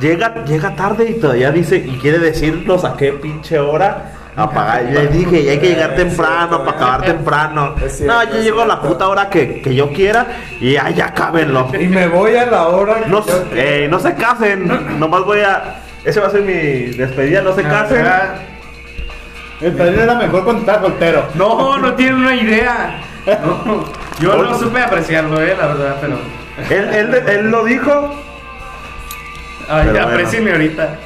Llega, llega tarde y todavía dice y quiere decirnos a qué pinche hora apagar. Le dije, y hay que llegar temprano para acabar temprano. Es cierto, no, yo llego a la puta hora que, que yo quiera y ya, ya cábenlo. Y me voy a la hora. que No, yo- eh, no se casen, nomás voy a. Ese va a ser mi despedida, no se casen. El padrino era mejor cuando estaba soltero. No, no tienen una idea. No, yo no supe apreciarlo, eh, la verdad, pero. Él, él, él lo dijo. Ay, Pero bueno. aprecienme ahorita.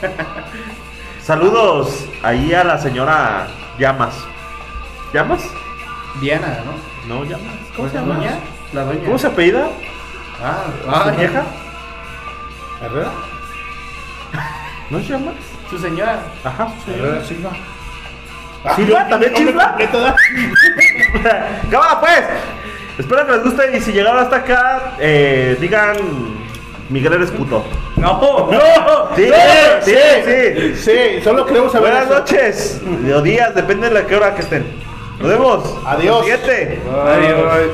Saludos ahí a la señora Llamas. ¿Llamas? Diana, ¿no? No, Llamas. ¿Cómo se ¿La llama? doña? La doña. ¿Cómo se apellida? Ah, ¿Su ah, vieja? ¿Herrera? ¿No se llama? Su señora. Ajá, su Herrera señora. Silva. ¿Silva? ¿También Hombre chifla? completo, ¿da? Cámara pues. Espero que les guste y si llegaron hasta acá, eh, digan Miguel eres puto. No, no. Sí, sí, sí. Sí, solo queremos saber. Buenas eso. noches o días, depende de la que hora que estén. Nos vemos. Adiós. Siguiente. Adiós.